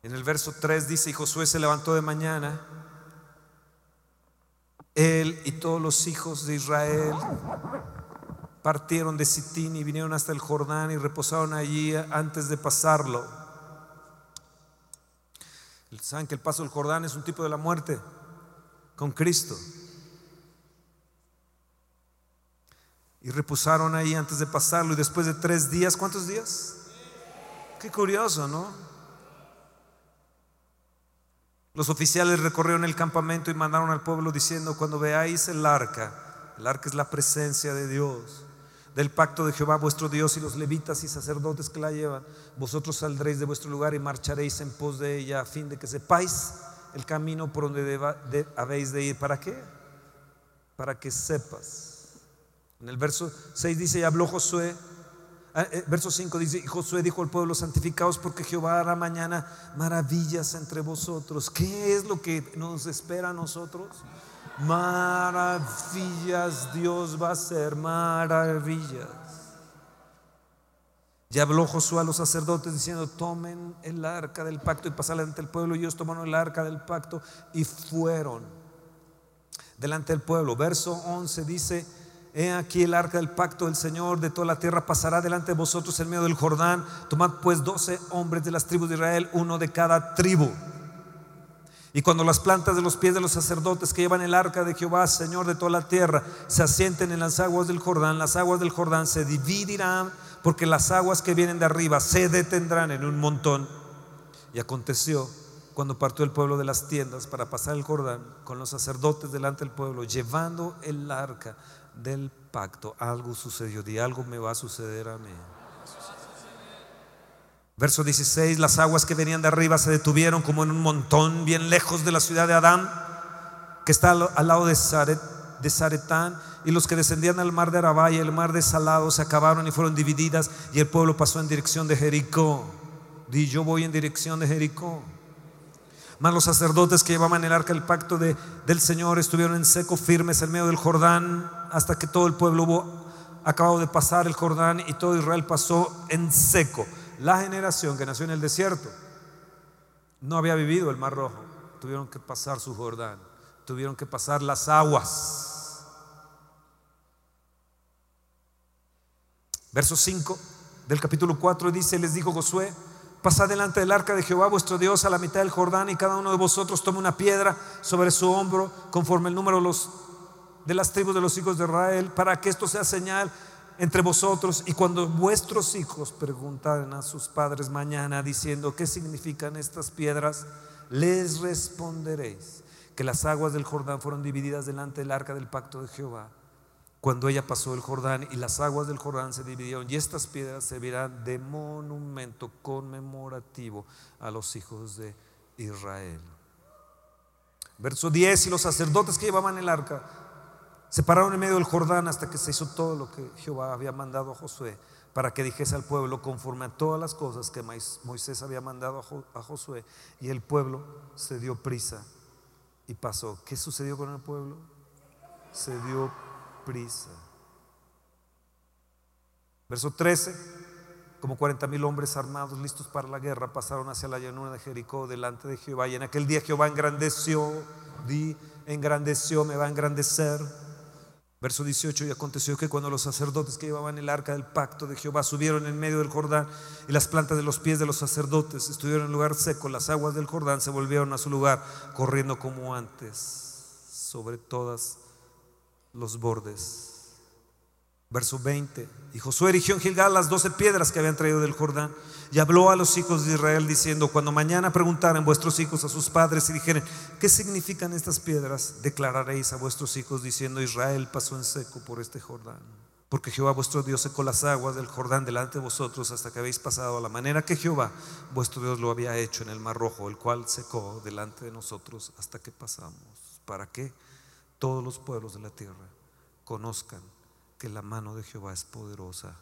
A: En el verso 3 dice, y Josué se levantó de mañana él y todos los hijos de Israel partieron de Sitín y vinieron hasta el Jordán y reposaron allí antes de pasarlo. Saben que el paso del Jordán es un tipo de la muerte con Cristo. Y reposaron ahí antes de pasarlo y después de tres días, ¿cuántos días? Qué curioso, ¿no? Los oficiales recorrieron el campamento y mandaron al pueblo diciendo, cuando veáis el arca, el arca es la presencia de Dios, del pacto de Jehová vuestro Dios y los levitas y sacerdotes que la llevan, vosotros saldréis de vuestro lugar y marcharéis en pos de ella a fin de que sepáis el camino por donde habéis de ir. ¿Para qué? Para que sepas. En el verso 6 dice, y habló Josué verso 5 dice, Josué dijo al pueblo, santificaos porque Jehová hará mañana maravillas entre vosotros. ¿Qué es lo que nos espera a nosotros? Maravillas Dios va a hacer, maravillas. Ya habló Josué a los sacerdotes diciendo, tomen el arca del pacto y pasadla ante el pueblo. Y ellos tomaron el arca del pacto y fueron delante del pueblo. Verso 11 dice, He aquí el arca del pacto del Señor de toda la tierra pasará delante de vosotros en medio del Jordán. Tomad pues doce hombres de las tribus de Israel, uno de cada tribu. Y cuando las plantas de los pies de los sacerdotes que llevan el arca de Jehová, Señor de toda la tierra, se asienten en las aguas del Jordán, las aguas del Jordán se dividirán, porque las aguas que vienen de arriba se detendrán en un montón. Y aconteció cuando partió el pueblo de las tiendas para pasar el Jordán con los sacerdotes delante del pueblo, llevando el arca del pacto, algo sucedió. y algo me va a suceder a mí. Verso 16, las aguas que venían de arriba se detuvieron como en un montón bien lejos de la ciudad de Adán, que está al lado de, Zaret, de Zaretán, y los que descendían al mar de Arabá y el mar de Salado se acabaron y fueron divididas, y el pueblo pasó en dirección de Jericó. Di yo voy en dirección de Jericó. Mas los sacerdotes que llevaban el arca del pacto de, del Señor estuvieron en seco firmes en medio del Jordán hasta que todo el pueblo hubo acabado de pasar el Jordán y todo Israel pasó en seco. La generación que nació en el desierto no había vivido el Mar Rojo, tuvieron que pasar su Jordán tuvieron que pasar las aguas. Verso 5 del capítulo 4 dice, les dijo Josué, pasad delante del arca de Jehová vuestro Dios a la mitad del Jordán y cada uno de vosotros tome una piedra sobre su hombro conforme el número de, los, de las tribus de los hijos de Israel para que esto sea señal entre vosotros. Y cuando vuestros hijos preguntaren a sus padres mañana diciendo qué significan estas piedras, les responderéis que las aguas del Jordán fueron divididas delante del arca del pacto de Jehová. Cuando ella pasó el Jordán y las aguas del Jordán se dividieron y estas piedras servirán de monumento conmemorativo a los hijos de Israel. Verso 10, y los sacerdotes que llevaban el arca se pararon en medio del Jordán hasta que se hizo todo lo que Jehová había mandado a Josué para que dijese al pueblo conforme a todas las cosas que Moisés había mandado a Josué. Y el pueblo se dio prisa y pasó. ¿Qué sucedió con el pueblo? Se dio prisa. Verso 13, como 40 mil hombres armados listos para la guerra pasaron hacia la llanura de Jericó delante de Jehová. Y en aquel día Jehová engrandeció, di, engrandeció, me va a engrandecer Verso 18, y aconteció que cuando los sacerdotes que llevaban el arca del pacto de Jehová subieron en medio del Jordán y las plantas de los pies de los sacerdotes estuvieron en lugar seco, las aguas del Jordán se volvieron a su lugar, corriendo como antes, sobre todas los bordes Verso 20. Y Josué erigió en Gilgal las doce piedras que habían traído del Jordán y habló a los hijos de Israel diciendo, cuando mañana preguntaren vuestros hijos a sus padres y dijeren, ¿qué significan estas piedras? Declararéis a vuestros hijos diciendo, Israel pasó en seco por este Jordán. Porque Jehová vuestro Dios secó las aguas del Jordán delante de vosotros hasta que habéis pasado a la manera que Jehová vuestro Dios lo había hecho en el mar rojo, el cual secó delante de nosotros hasta que pasamos. ¿Para que Todos los pueblos de la tierra conozcan que la mano de Jehová es poderosa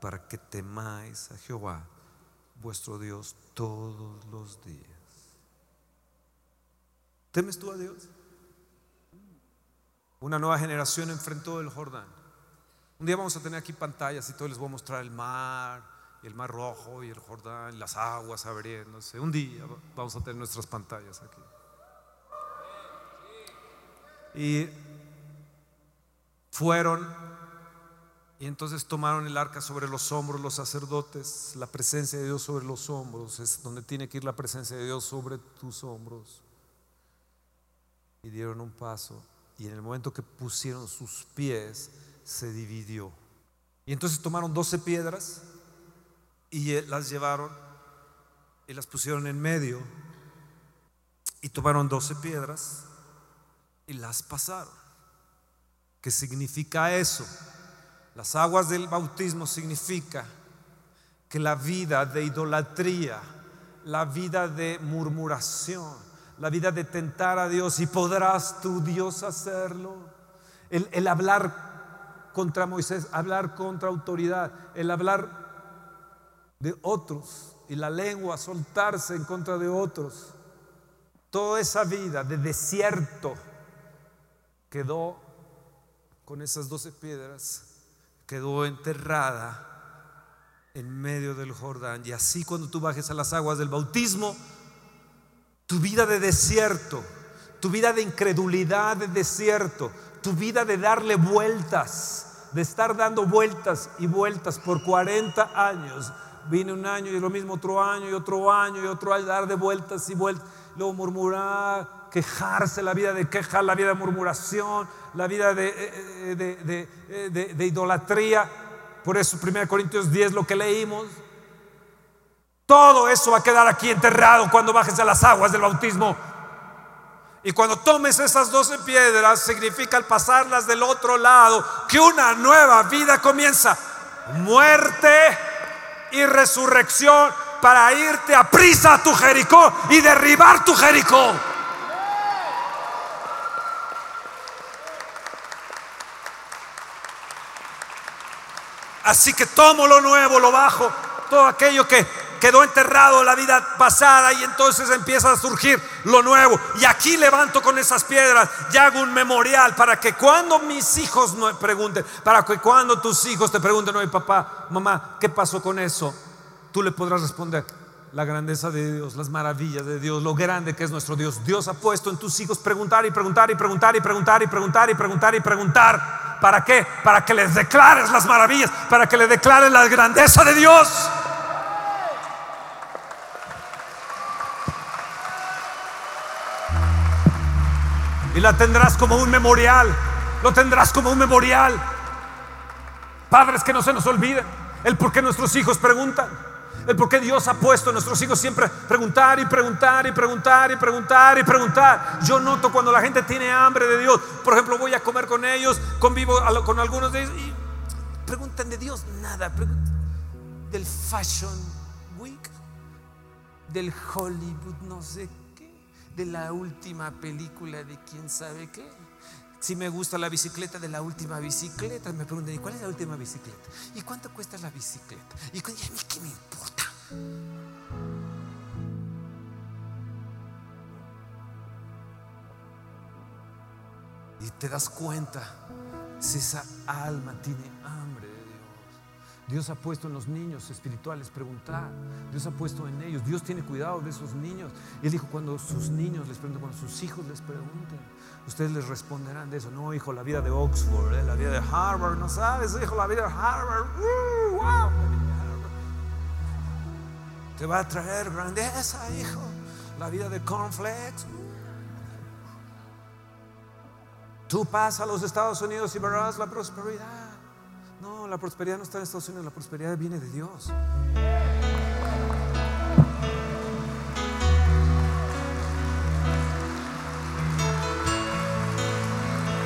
A: para que temáis a Jehová, vuestro Dios, todos los días. ¿Temes tú a Dios? Una nueva generación enfrentó el Jordán. Un día vamos a tener aquí pantallas y todo les voy a mostrar el mar, el mar rojo, y el Jordán, las aguas abriéndose. Un día vamos a tener nuestras pantallas aquí. Y fueron y entonces tomaron el arca sobre los hombros los sacerdotes, la presencia de Dios sobre los hombros, es donde tiene que ir la presencia de Dios sobre tus hombros. Y dieron un paso y en el momento que pusieron sus pies se dividió. Y entonces tomaron doce piedras y las llevaron y las pusieron en medio y tomaron doce piedras y las pasaron. ¿Qué significa eso? Las aguas del bautismo significa que la vida de idolatría, la vida de murmuración, la vida de tentar a Dios, y podrás tu Dios hacerlo. El, hablar contra Moisés, hablar contra autoridad, el hablar de otros y la lengua soltarse en contra de otros. Toda esa vida de desierto quedó con esas doce piedras, quedó enterrada en medio del Jordán. Y así cuando tú bajes a las aguas del bautismo, tu vida de desierto, tu vida de incredulidad de desierto, tu vida de darle vueltas, de estar dando vueltas y vueltas por 40 años. Vine un año y lo mismo otro año y otro año y otro año, dar de vueltas y vueltas, luego murmurar, quejarse, la vida de queja, la vida de murmuración, la vida de, eh, eh, eh, idolatría. Por eso 1 Corintios 10 lo que leímos. Todo eso va a quedar aquí enterrado cuando bajes a las aguas del bautismo. Y cuando tomes esas doce piedras, significa al pasarlas del otro lado, que una nueva vida comienza. Muerte y resurrección para irte a prisa a tu Jericó y derribar tu Jericó. Así que tomo lo nuevo, lo bajo, todo aquello que quedó enterrado en la vida pasada y entonces empieza a surgir lo nuevo. Y aquí levanto con esas piedras y hago un memorial para que cuando mis hijos me pregunten, para que cuando tus hijos te pregunten, oye papá, mamá, ¿qué pasó con eso? Tú le podrás responder, la grandeza de Dios, las maravillas de Dios, lo grande que es nuestro Dios. Dios ha puesto en tus hijos preguntar y preguntar y preguntar y preguntar y preguntar y preguntar y preguntar. ¿Para qué? Para que les declares las maravillas, para que le declares la grandeza de Dios. Y la tendrás como un memorial, lo tendrás como un memorial. Padres que no se nos olviden el por qué nuestros hijos preguntan. El por qué Dios ha puesto a nuestros hijos siempre preguntar y preguntar y preguntar y preguntar y preguntar. Yo noto cuando la gente tiene hambre de Dios. Por ejemplo, voy a comer con ellos, convivo con algunos de ellos y preguntan de Dios nada. Del Fashion Week, del Hollywood, no sé qué, de la última película de quién sabe qué. Si me gusta la bicicleta de la última bicicleta, me preguntan, ¿y cuál es la última bicicleta? ¿Y cuánto cuesta la bicicleta? ¿Y, a mí qué me importa? Y te das cuenta si esa alma tiene hambre de Dios. Dios ha puesto en los niños espirituales preguntar. Dios ha puesto en ellos. Dios tiene cuidado de esos niños. Y él dijo, cuando sus niños les pregunten, cuando sus hijos les pregunten, Ustedes les responderán de eso. No, hijo, la vida de Oxford, eh, la vida de Harvard, no sabes, hijo, la vida de Harvard. Uh, wow. Te va a traer grandeza, hijo. La vida de Cornflakes. Tú pasas a los Estados Unidos y verás la prosperidad. No, la prosperidad no está en Estados Unidos, la prosperidad viene de Dios.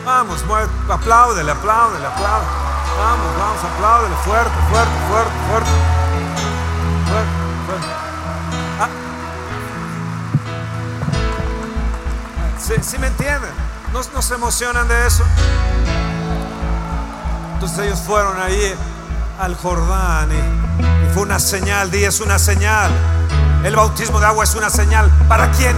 A: Vamos, apláudele, apláudele, apláudele. Vamos, vamos, apláudele fuerte, fuerte, fuerte, fuerte. Fuerte, fuerte. Ah. ¿Sí, me entienden? ¿No, ¿No, se emocionan de eso? Entonces ellos fueron ahí al Jordán y, y fue una señal, di es una señal. El bautismo de agua es una señal. ¿Para quién?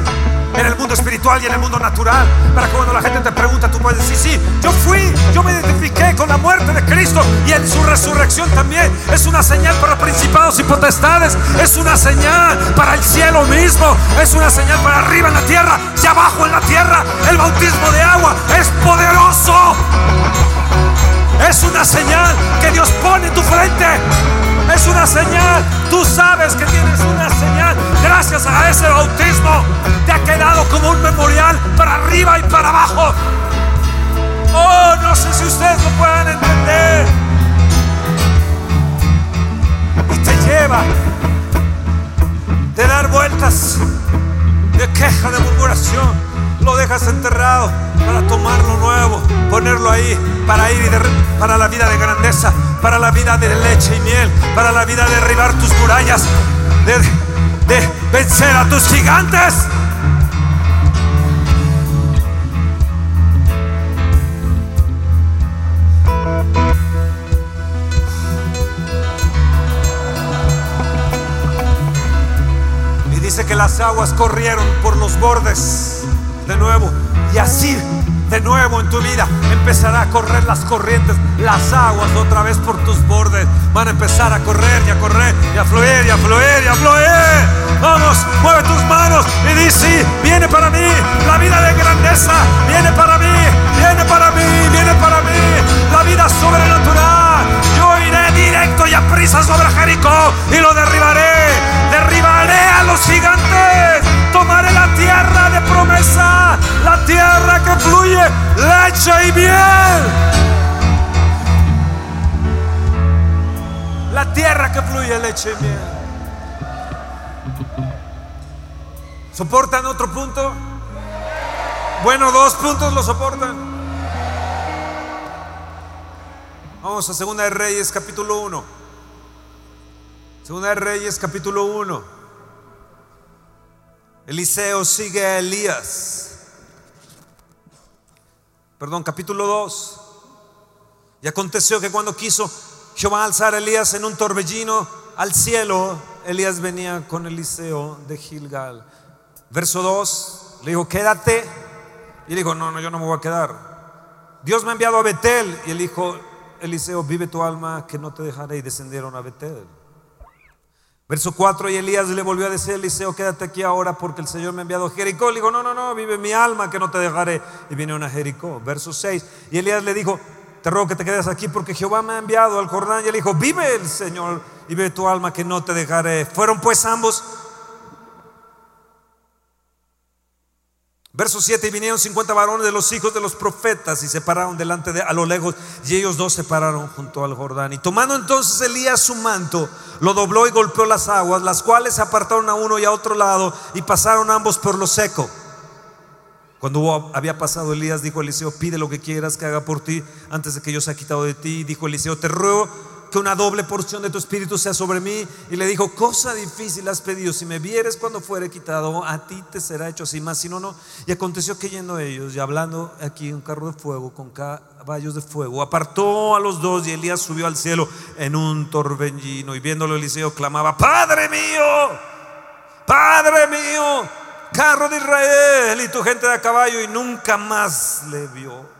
A: En el mundo espiritual y en el mundo natural. Para que cuando la gente te pregunta, tú puedes decir, sí, yo fui, yo me identifiqué con la muerte de Cristo y en su resurrección también. Es una señal para principados y potestades. Es una señal para el cielo mismo. Es una señal para arriba en la tierra y abajo en la tierra. El bautismo de agua es poderoso. Es una señal que Dios pone en tu frente. Es una señal. Tú sabes que tienes una señal. Gracias a ese bautismo te ha quedado como un memorial para arriba y para abajo. Oh, no sé si ustedes lo pueden entender. Y te lleva de dar vueltas, de queja, de murmuración lo dejas enterrado para tomar lo nuevo, ponerlo ahí, para ir y para la vida de grandeza, para la vida de leche y miel, para la vida de derribar tus murallas, de vencer a tus gigantes. Y dice que las aguas corrieron por los bordes de nuevo. Y así, de nuevo en tu vida, empezará a correr las corrientes, las aguas otra vez por tus bordes. Van a empezar a correr y a correr y a fluir y a fluir y a fluir. Vamos, mueve tus manos y di sí, viene para mí la vida de grandeza, viene para mí, viene para mí, viene para mí la vida sobrenatural. Yo iré directo y a prisa sobre Jericó y lo derribaré, leche y miel. La tierra que fluye leche y miel. ¿Soportan otro punto? Bueno, dos puntos lo soportan. Vamos a Segunda de Reyes capítulo 1. Segunda de Reyes capítulo 1. Eliseo sigue a Elías. Perdón, capítulo 2. Y aconteció que cuando quiso Jehová alzar a Elías en un torbellino al cielo, Elías venía con Eliseo de Gilgal. Verso 2, le dijo, quédate. Y dijo, no, no, yo no me voy a quedar. Dios me ha enviado a Betel. Y él dijo, Eliseo, vive tu alma, que no te dejaré. Y descendieron a Betel. Verso 4, y Elías le volvió a decir a Eliseo, quédate aquí ahora porque el Señor me ha enviado a Jericó. Le dijo, no, no, no, vive mi alma que no te dejaré. Y viene a Jericó. Verso 6, y Elías le dijo, te ruego que te quedes aquí porque Jehová me ha enviado al Jordán. Y él dijo, vive el Señor y vive tu alma que no te dejaré. Fueron pues ambos Verso 7, y vinieron 50 varones de los hijos de los profetas y se pararon delante de a lo lejos y ellos dos se pararon junto al Jordán. Y tomando entonces Elías su manto, lo dobló y golpeó las aguas, las cuales se apartaron a uno y a otro lado y pasaron ambos por lo seco. Cuando había pasado Elías, dijo Eliseo, pide lo que quieras que haga por ti antes de que yo sea quitado de ti. Dijo Eliseo, te ruego que una doble porción de tu espíritu sea sobre mí. Y le dijo, cosa difícil has pedido, si me vieres cuando fuere quitado, a ti te será hecho así, más si no, no. Y aconteció que yendo ellos y hablando aquí un carro de fuego con caballos de fuego, apartó a los dos y Elías subió al cielo en un torbellino. Y viéndolo Eliseo clamaba, Padre mío, Padre mío, carro de Israel y tu gente de a caballo y nunca más le vio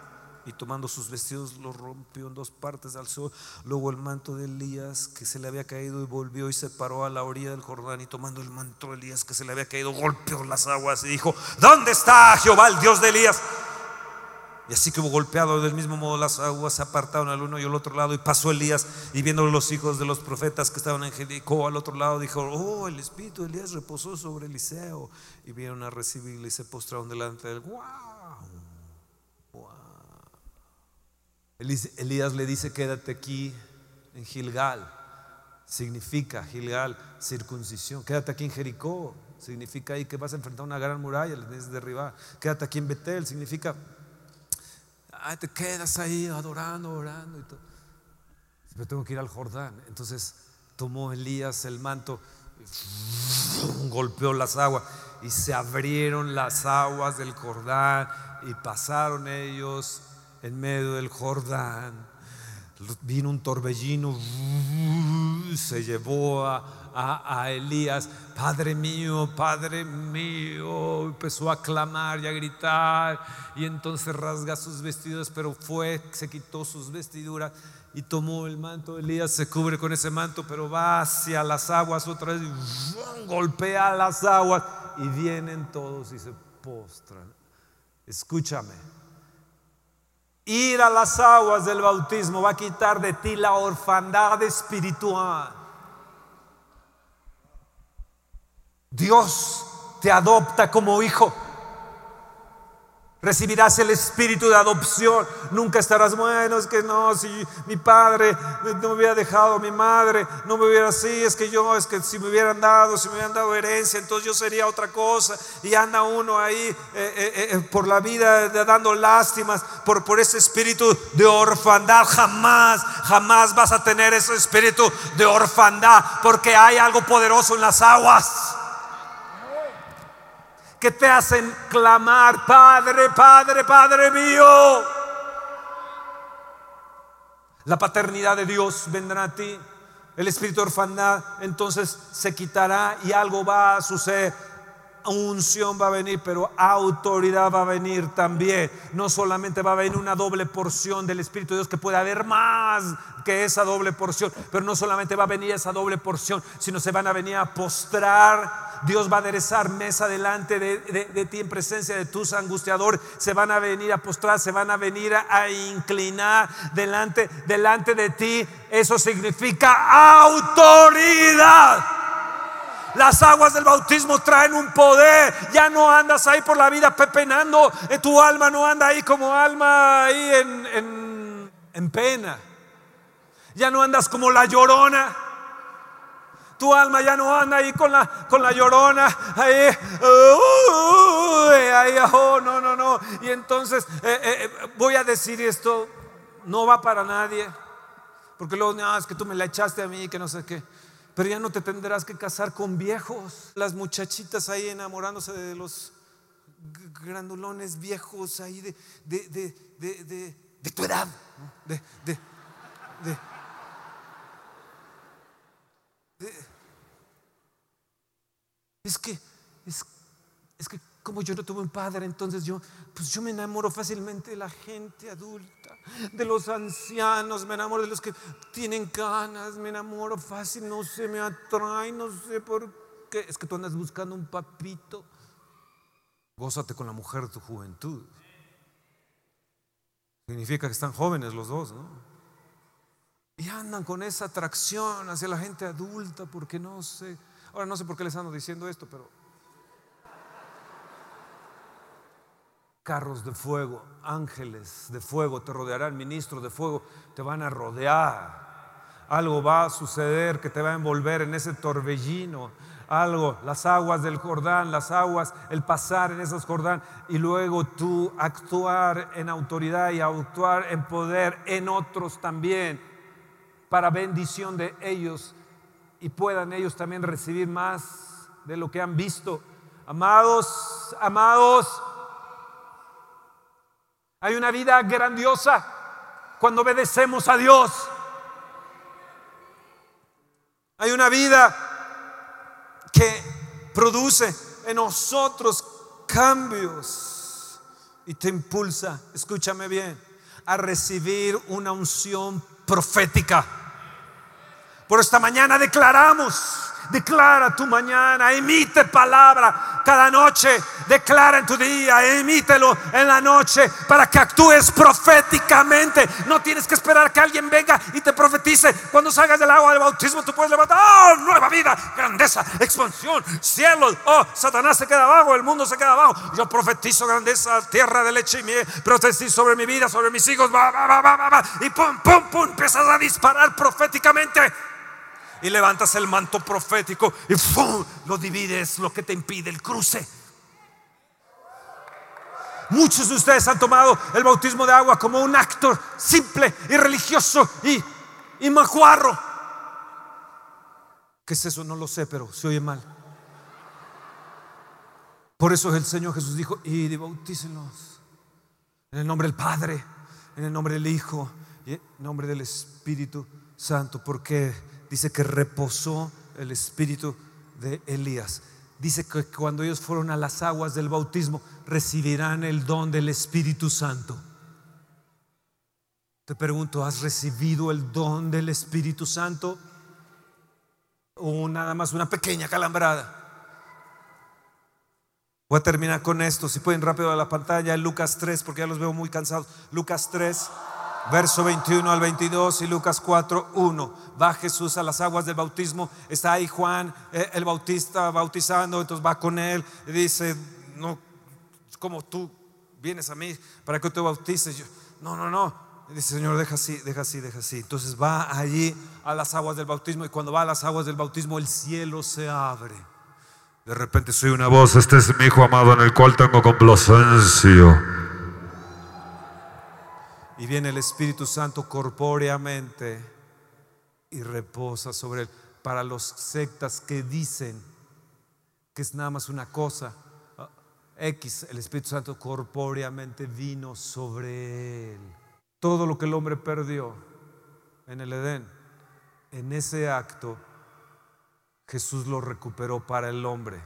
A: y tomando sus vestidos lo rompió en dos partes, alzó luego el manto de Elías que se le había caído y volvió y se paró a la orilla del Jordán y tomando el manto de Elías que se le había caído golpeó las aguas y dijo, ¿dónde está Jehová, el Dios de Elías? Y así que hubo golpeado del mismo modo las aguas, se apartaron al uno y al otro lado y pasó Elías y viendo los hijos de los profetas que estaban en Jericó al otro lado, dijo, oh, el espíritu de Elías reposó sobre Eliseo y vieron a recibirle y se postraron delante de él. ¡Wow! Elías le dice, quédate aquí en Gilgal. Significa Gilgal, circuncisión. Quédate aquí en Jericó. Significa ahí que vas a enfrentar una gran muralla, le tienes derribar. Quédate aquí en Betel. Significa, te quedas ahí adorando, orando y todo. Pero tengo que ir al Jordán. Entonces tomó Elías el manto, [LAUGHS] golpeó las aguas y se abrieron las aguas del Jordán y pasaron ellos en medio del Jordán. Vino un torbellino, se llevó a, Elías, Padre mío, Padre mío, empezó a clamar y a gritar, y entonces rasga sus vestidos, pero fue, se quitó sus vestiduras y tomó el manto. Elías se cubre con ese manto, pero va hacia las aguas otra vez golpea las aguas y vienen todos y se postran. Escúchame. Ir a las aguas del bautismo va a quitar de ti la orfandad espiritual. Dios te adopta como hijo recibirás el espíritu de adopción. Nunca estarás, bueno, es que no, si mi padre no me hubiera dejado, mi madre no me hubiera así, es que yo, es que si me hubieran dado, si me hubieran dado herencia, entonces yo sería otra cosa. Y anda uno ahí eh, eh, eh, por la vida dando lástimas por, por ese espíritu de orfandad. Jamás, jamás vas a tener ese espíritu de orfandad, porque hay algo poderoso en las aguas que te hacen clamar, Padre, Padre, Padre mío. La paternidad de Dios vendrá a ti. El espíritu de orfandad entonces se quitará y algo va a suceder unción va a venir, pero autoridad va a venir también. No solamente va a venir una doble porción del Espíritu de Dios, que puede haber más que esa doble porción, pero no solamente va a venir esa doble porción, sino se van a venir a postrar. Dios va a aderezar mesa delante de, ti en presencia de tus angustiadores. Se van a venir a postrar, se van a venir a, inclinar delante, delante de ti. Eso significa autoridad. Las aguas del bautismo traen un poder. Ya no andas ahí por la vida pepenando. Eh, tu alma no anda ahí como alma ahí en, en, pena. Ya no andas como la llorona. Tu alma ya no anda ahí con la, con la llorona. Ahí, ahí, oh, no, no, no. Y entonces eh, eh, voy a decir esto. No va para nadie. Porque luego, no, es que tú me la echaste a mí, que no sé qué pero ya no te tendrás que casar con viejos. Las muchachitas ahí enamorándose de los grandulones viejos ahí de, de, tu edad. De, es que, es, que como yo no tuve un padre, entonces yo, pues yo me enamoro fácilmente de la gente adulta, de los ancianos, me enamoro de los que tienen ganas, me enamoro fácil, no sé, me atrae, no sé por qué. Es que tú andas buscando un papito. Gózate con la mujer de tu juventud. Significa que están jóvenes los dos, ¿no? Y andan con esa atracción hacia la gente adulta porque no sé. Ahora no sé por qué les ando diciendo esto, pero carros de fuego, ángeles de fuego te rodearán, ministros de fuego te van a rodear. Algo va a suceder que te va a envolver en ese torbellino. Algo, las aguas del Jordán, las aguas, el pasar en esos Jordán y luego tú actuar en autoridad y actuar en poder en otros también para bendición de ellos y puedan ellos también recibir más de lo que han visto. Amados, amados, hay una vida grandiosa cuando obedecemos a Dios. Hay una vida que produce en nosotros cambios y te impulsa, escúchame bien, a recibir una unción profética. Por esta mañana declaramos Declara tu mañana, emite palabra cada noche. Declara en tu día, emítelo en la noche para que actúes proféticamente. No tienes que esperar que alguien venga y te profetice. Cuando salgas del agua del bautismo, tú puedes levantar, oh, nueva vida, grandeza, expansión, cielos. Oh, Satanás se queda abajo, el mundo se queda abajo. Yo profetizo grandeza, tierra de leche y miel. Profetizo sobre mi vida, sobre mis hijos. y pum, pum, pum, empiezas a disparar proféticamente y levantas el manto profético y lo divides, lo que te impide el cruce. Muchos de ustedes han tomado el bautismo de agua como un acto simple y religioso y, y. ¿Qué es eso? No lo sé, pero se oye mal. Por eso el Señor Jesús dijo, y bautícenlos en el nombre del Padre, en el nombre del Hijo y en el nombre del Espíritu Santo. Porque dice que reposó el espíritu de Elías. Dice que cuando ellos fueron a las aguas del bautismo, recibirán el don del Espíritu Santo. Te pregunto, ¿has recibido el don del Espíritu Santo? ¿O nada más una pequeña calambrada? Voy a terminar con esto. Si pueden rápido a la pantalla, Lucas 3, porque ya los veo muy cansados. Lucas 3 verso 21 al 22 y Lucas 4, 1. Va Jesús a las aguas del bautismo, está ahí Juan, eh, el bautista bautizando, entonces va con él y dice, no, como tú vienes a mí para que te bautices. Yo, no, no, no. dice, Señor, deja así, deja así, deja así. Entonces va allí a las aguas del bautismo y cuando va a las aguas del bautismo el cielo se abre. De repente soy una voz, este es mi hijo amado en el cual tengo complacencia y viene el Espíritu Santo corpóreamente y reposa sobre él. Para los sectas que dicen que es nada más una cosa, ah, X, el Espíritu Santo corpóreamente vino sobre él. Todo lo que el hombre perdió en el Edén, en ese acto, Jesús lo recuperó para el hombre.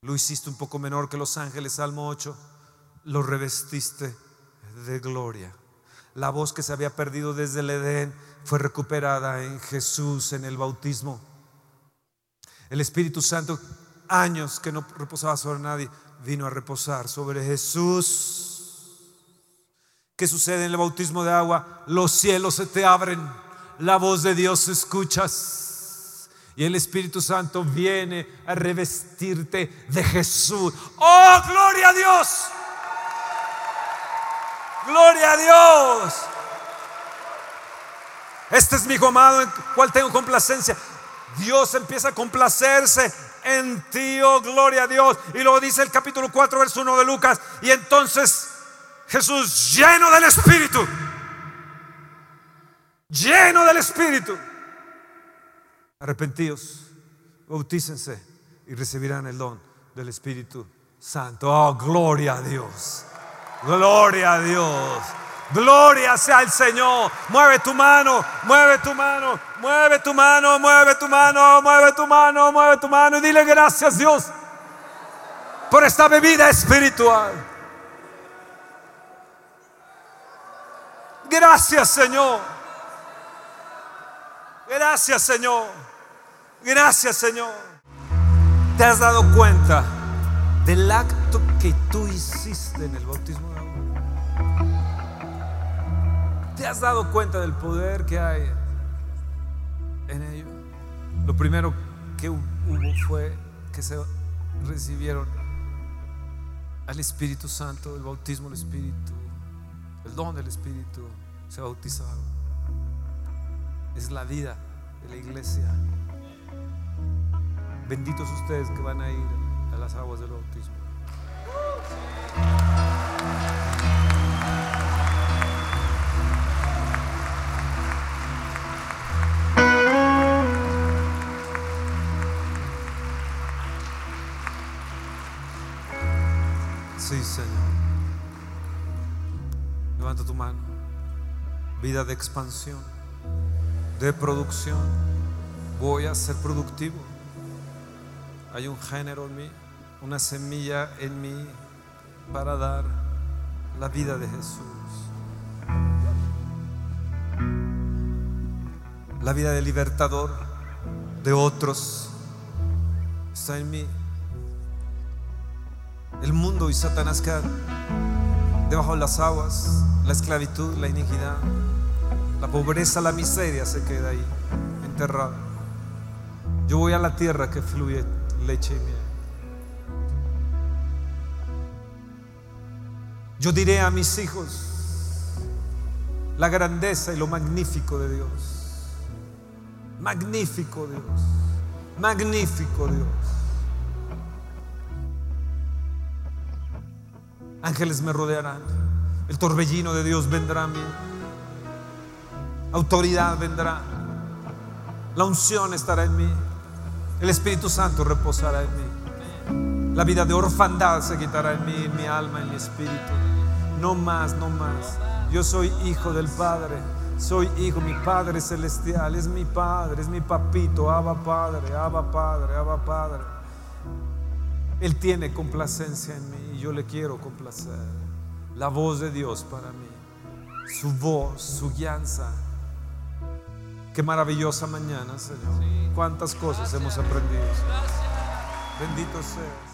A: Lo hiciste un poco menor que los ángeles, Salmo 8, lo revestiste de gloria. La voz que se había perdido desde el Edén fue recuperada en Jesús en el bautismo. El Espíritu Santo, años que no reposaba sobre nadie, vino a reposar sobre Jesús. ¿Qué sucede en el bautismo de agua? Los cielos se te abren, la voz de Dios escuchas y el Espíritu Santo viene a revestirte de Jesús. ¡Oh, gloria a Dios! Gloria a Dios. Este es mi hijo amado en cual tengo complacencia. Dios empieza a complacerse en ti, oh gloria a Dios. Y luego dice el capítulo 4, verso 1 de Lucas. Y entonces Jesús lleno del Espíritu, lleno del Espíritu. Arrepentíos, bautícense y recibirán el don del Espíritu Santo. Oh, gloria a Dios. Gloria a Dios. Gloria sea el Señor. Mueve tu mano, mueve tu mano, mueve tu mano, mueve tu mano, mueve tu mano, mueve tu mano y dile gracias Dios. por esta bebida espiritual. Gracias Señor. Gracias Señor. Gracias Señor. ¿Te has dado cuenta del acto que tú hiciste ¿Te has dado cuenta del poder que hay en ello? Lo primero que hubo fue que se recibieron al Espíritu Santo, el bautismo del Espíritu, el don del Espíritu, se bautizaron. Es la vida de la iglesia. Benditos ustedes que van a ir a las aguas del bautismo. Señor. Levanta tu mano. Vida de expansión, de producción. Voy a ser productivo. Hay un género en mí, una semilla en mí para dar la vida de Jesús. La vida de libertador de otros está en mí. El mundo y Satanás quedan debajo de las aguas, la esclavitud, la iniquidad, la pobreza, la miseria se queda ahí, enterrada. Yo voy a la tierra que fluye leche y miel. Yo diré a mis hijos la grandeza y lo magnífico de Dios. Magnífico Dios. Magnífico Dios. Ángeles me rodearán. El torbellino de Dios vendrá a mí. Autoridad vendrá. La unción estará en mí. El Espíritu Santo reposará en mí. La vida de orfandad se quitará en mí, en mi alma, en mi espíritu. No más, no más. Yo soy hijo del Padre. Soy hijo, mi Padre celestial. Es mi Padre, es mi papito. Abba Padre, Abba Padre, Abba Padre. Él tiene complacencia en mí y yo le quiero complacer. La voz de Dios para mí. Su voz, su guianza. Qué maravillosa mañana, Señor. Cuántas cosas hemos aprendido. Bendito seas.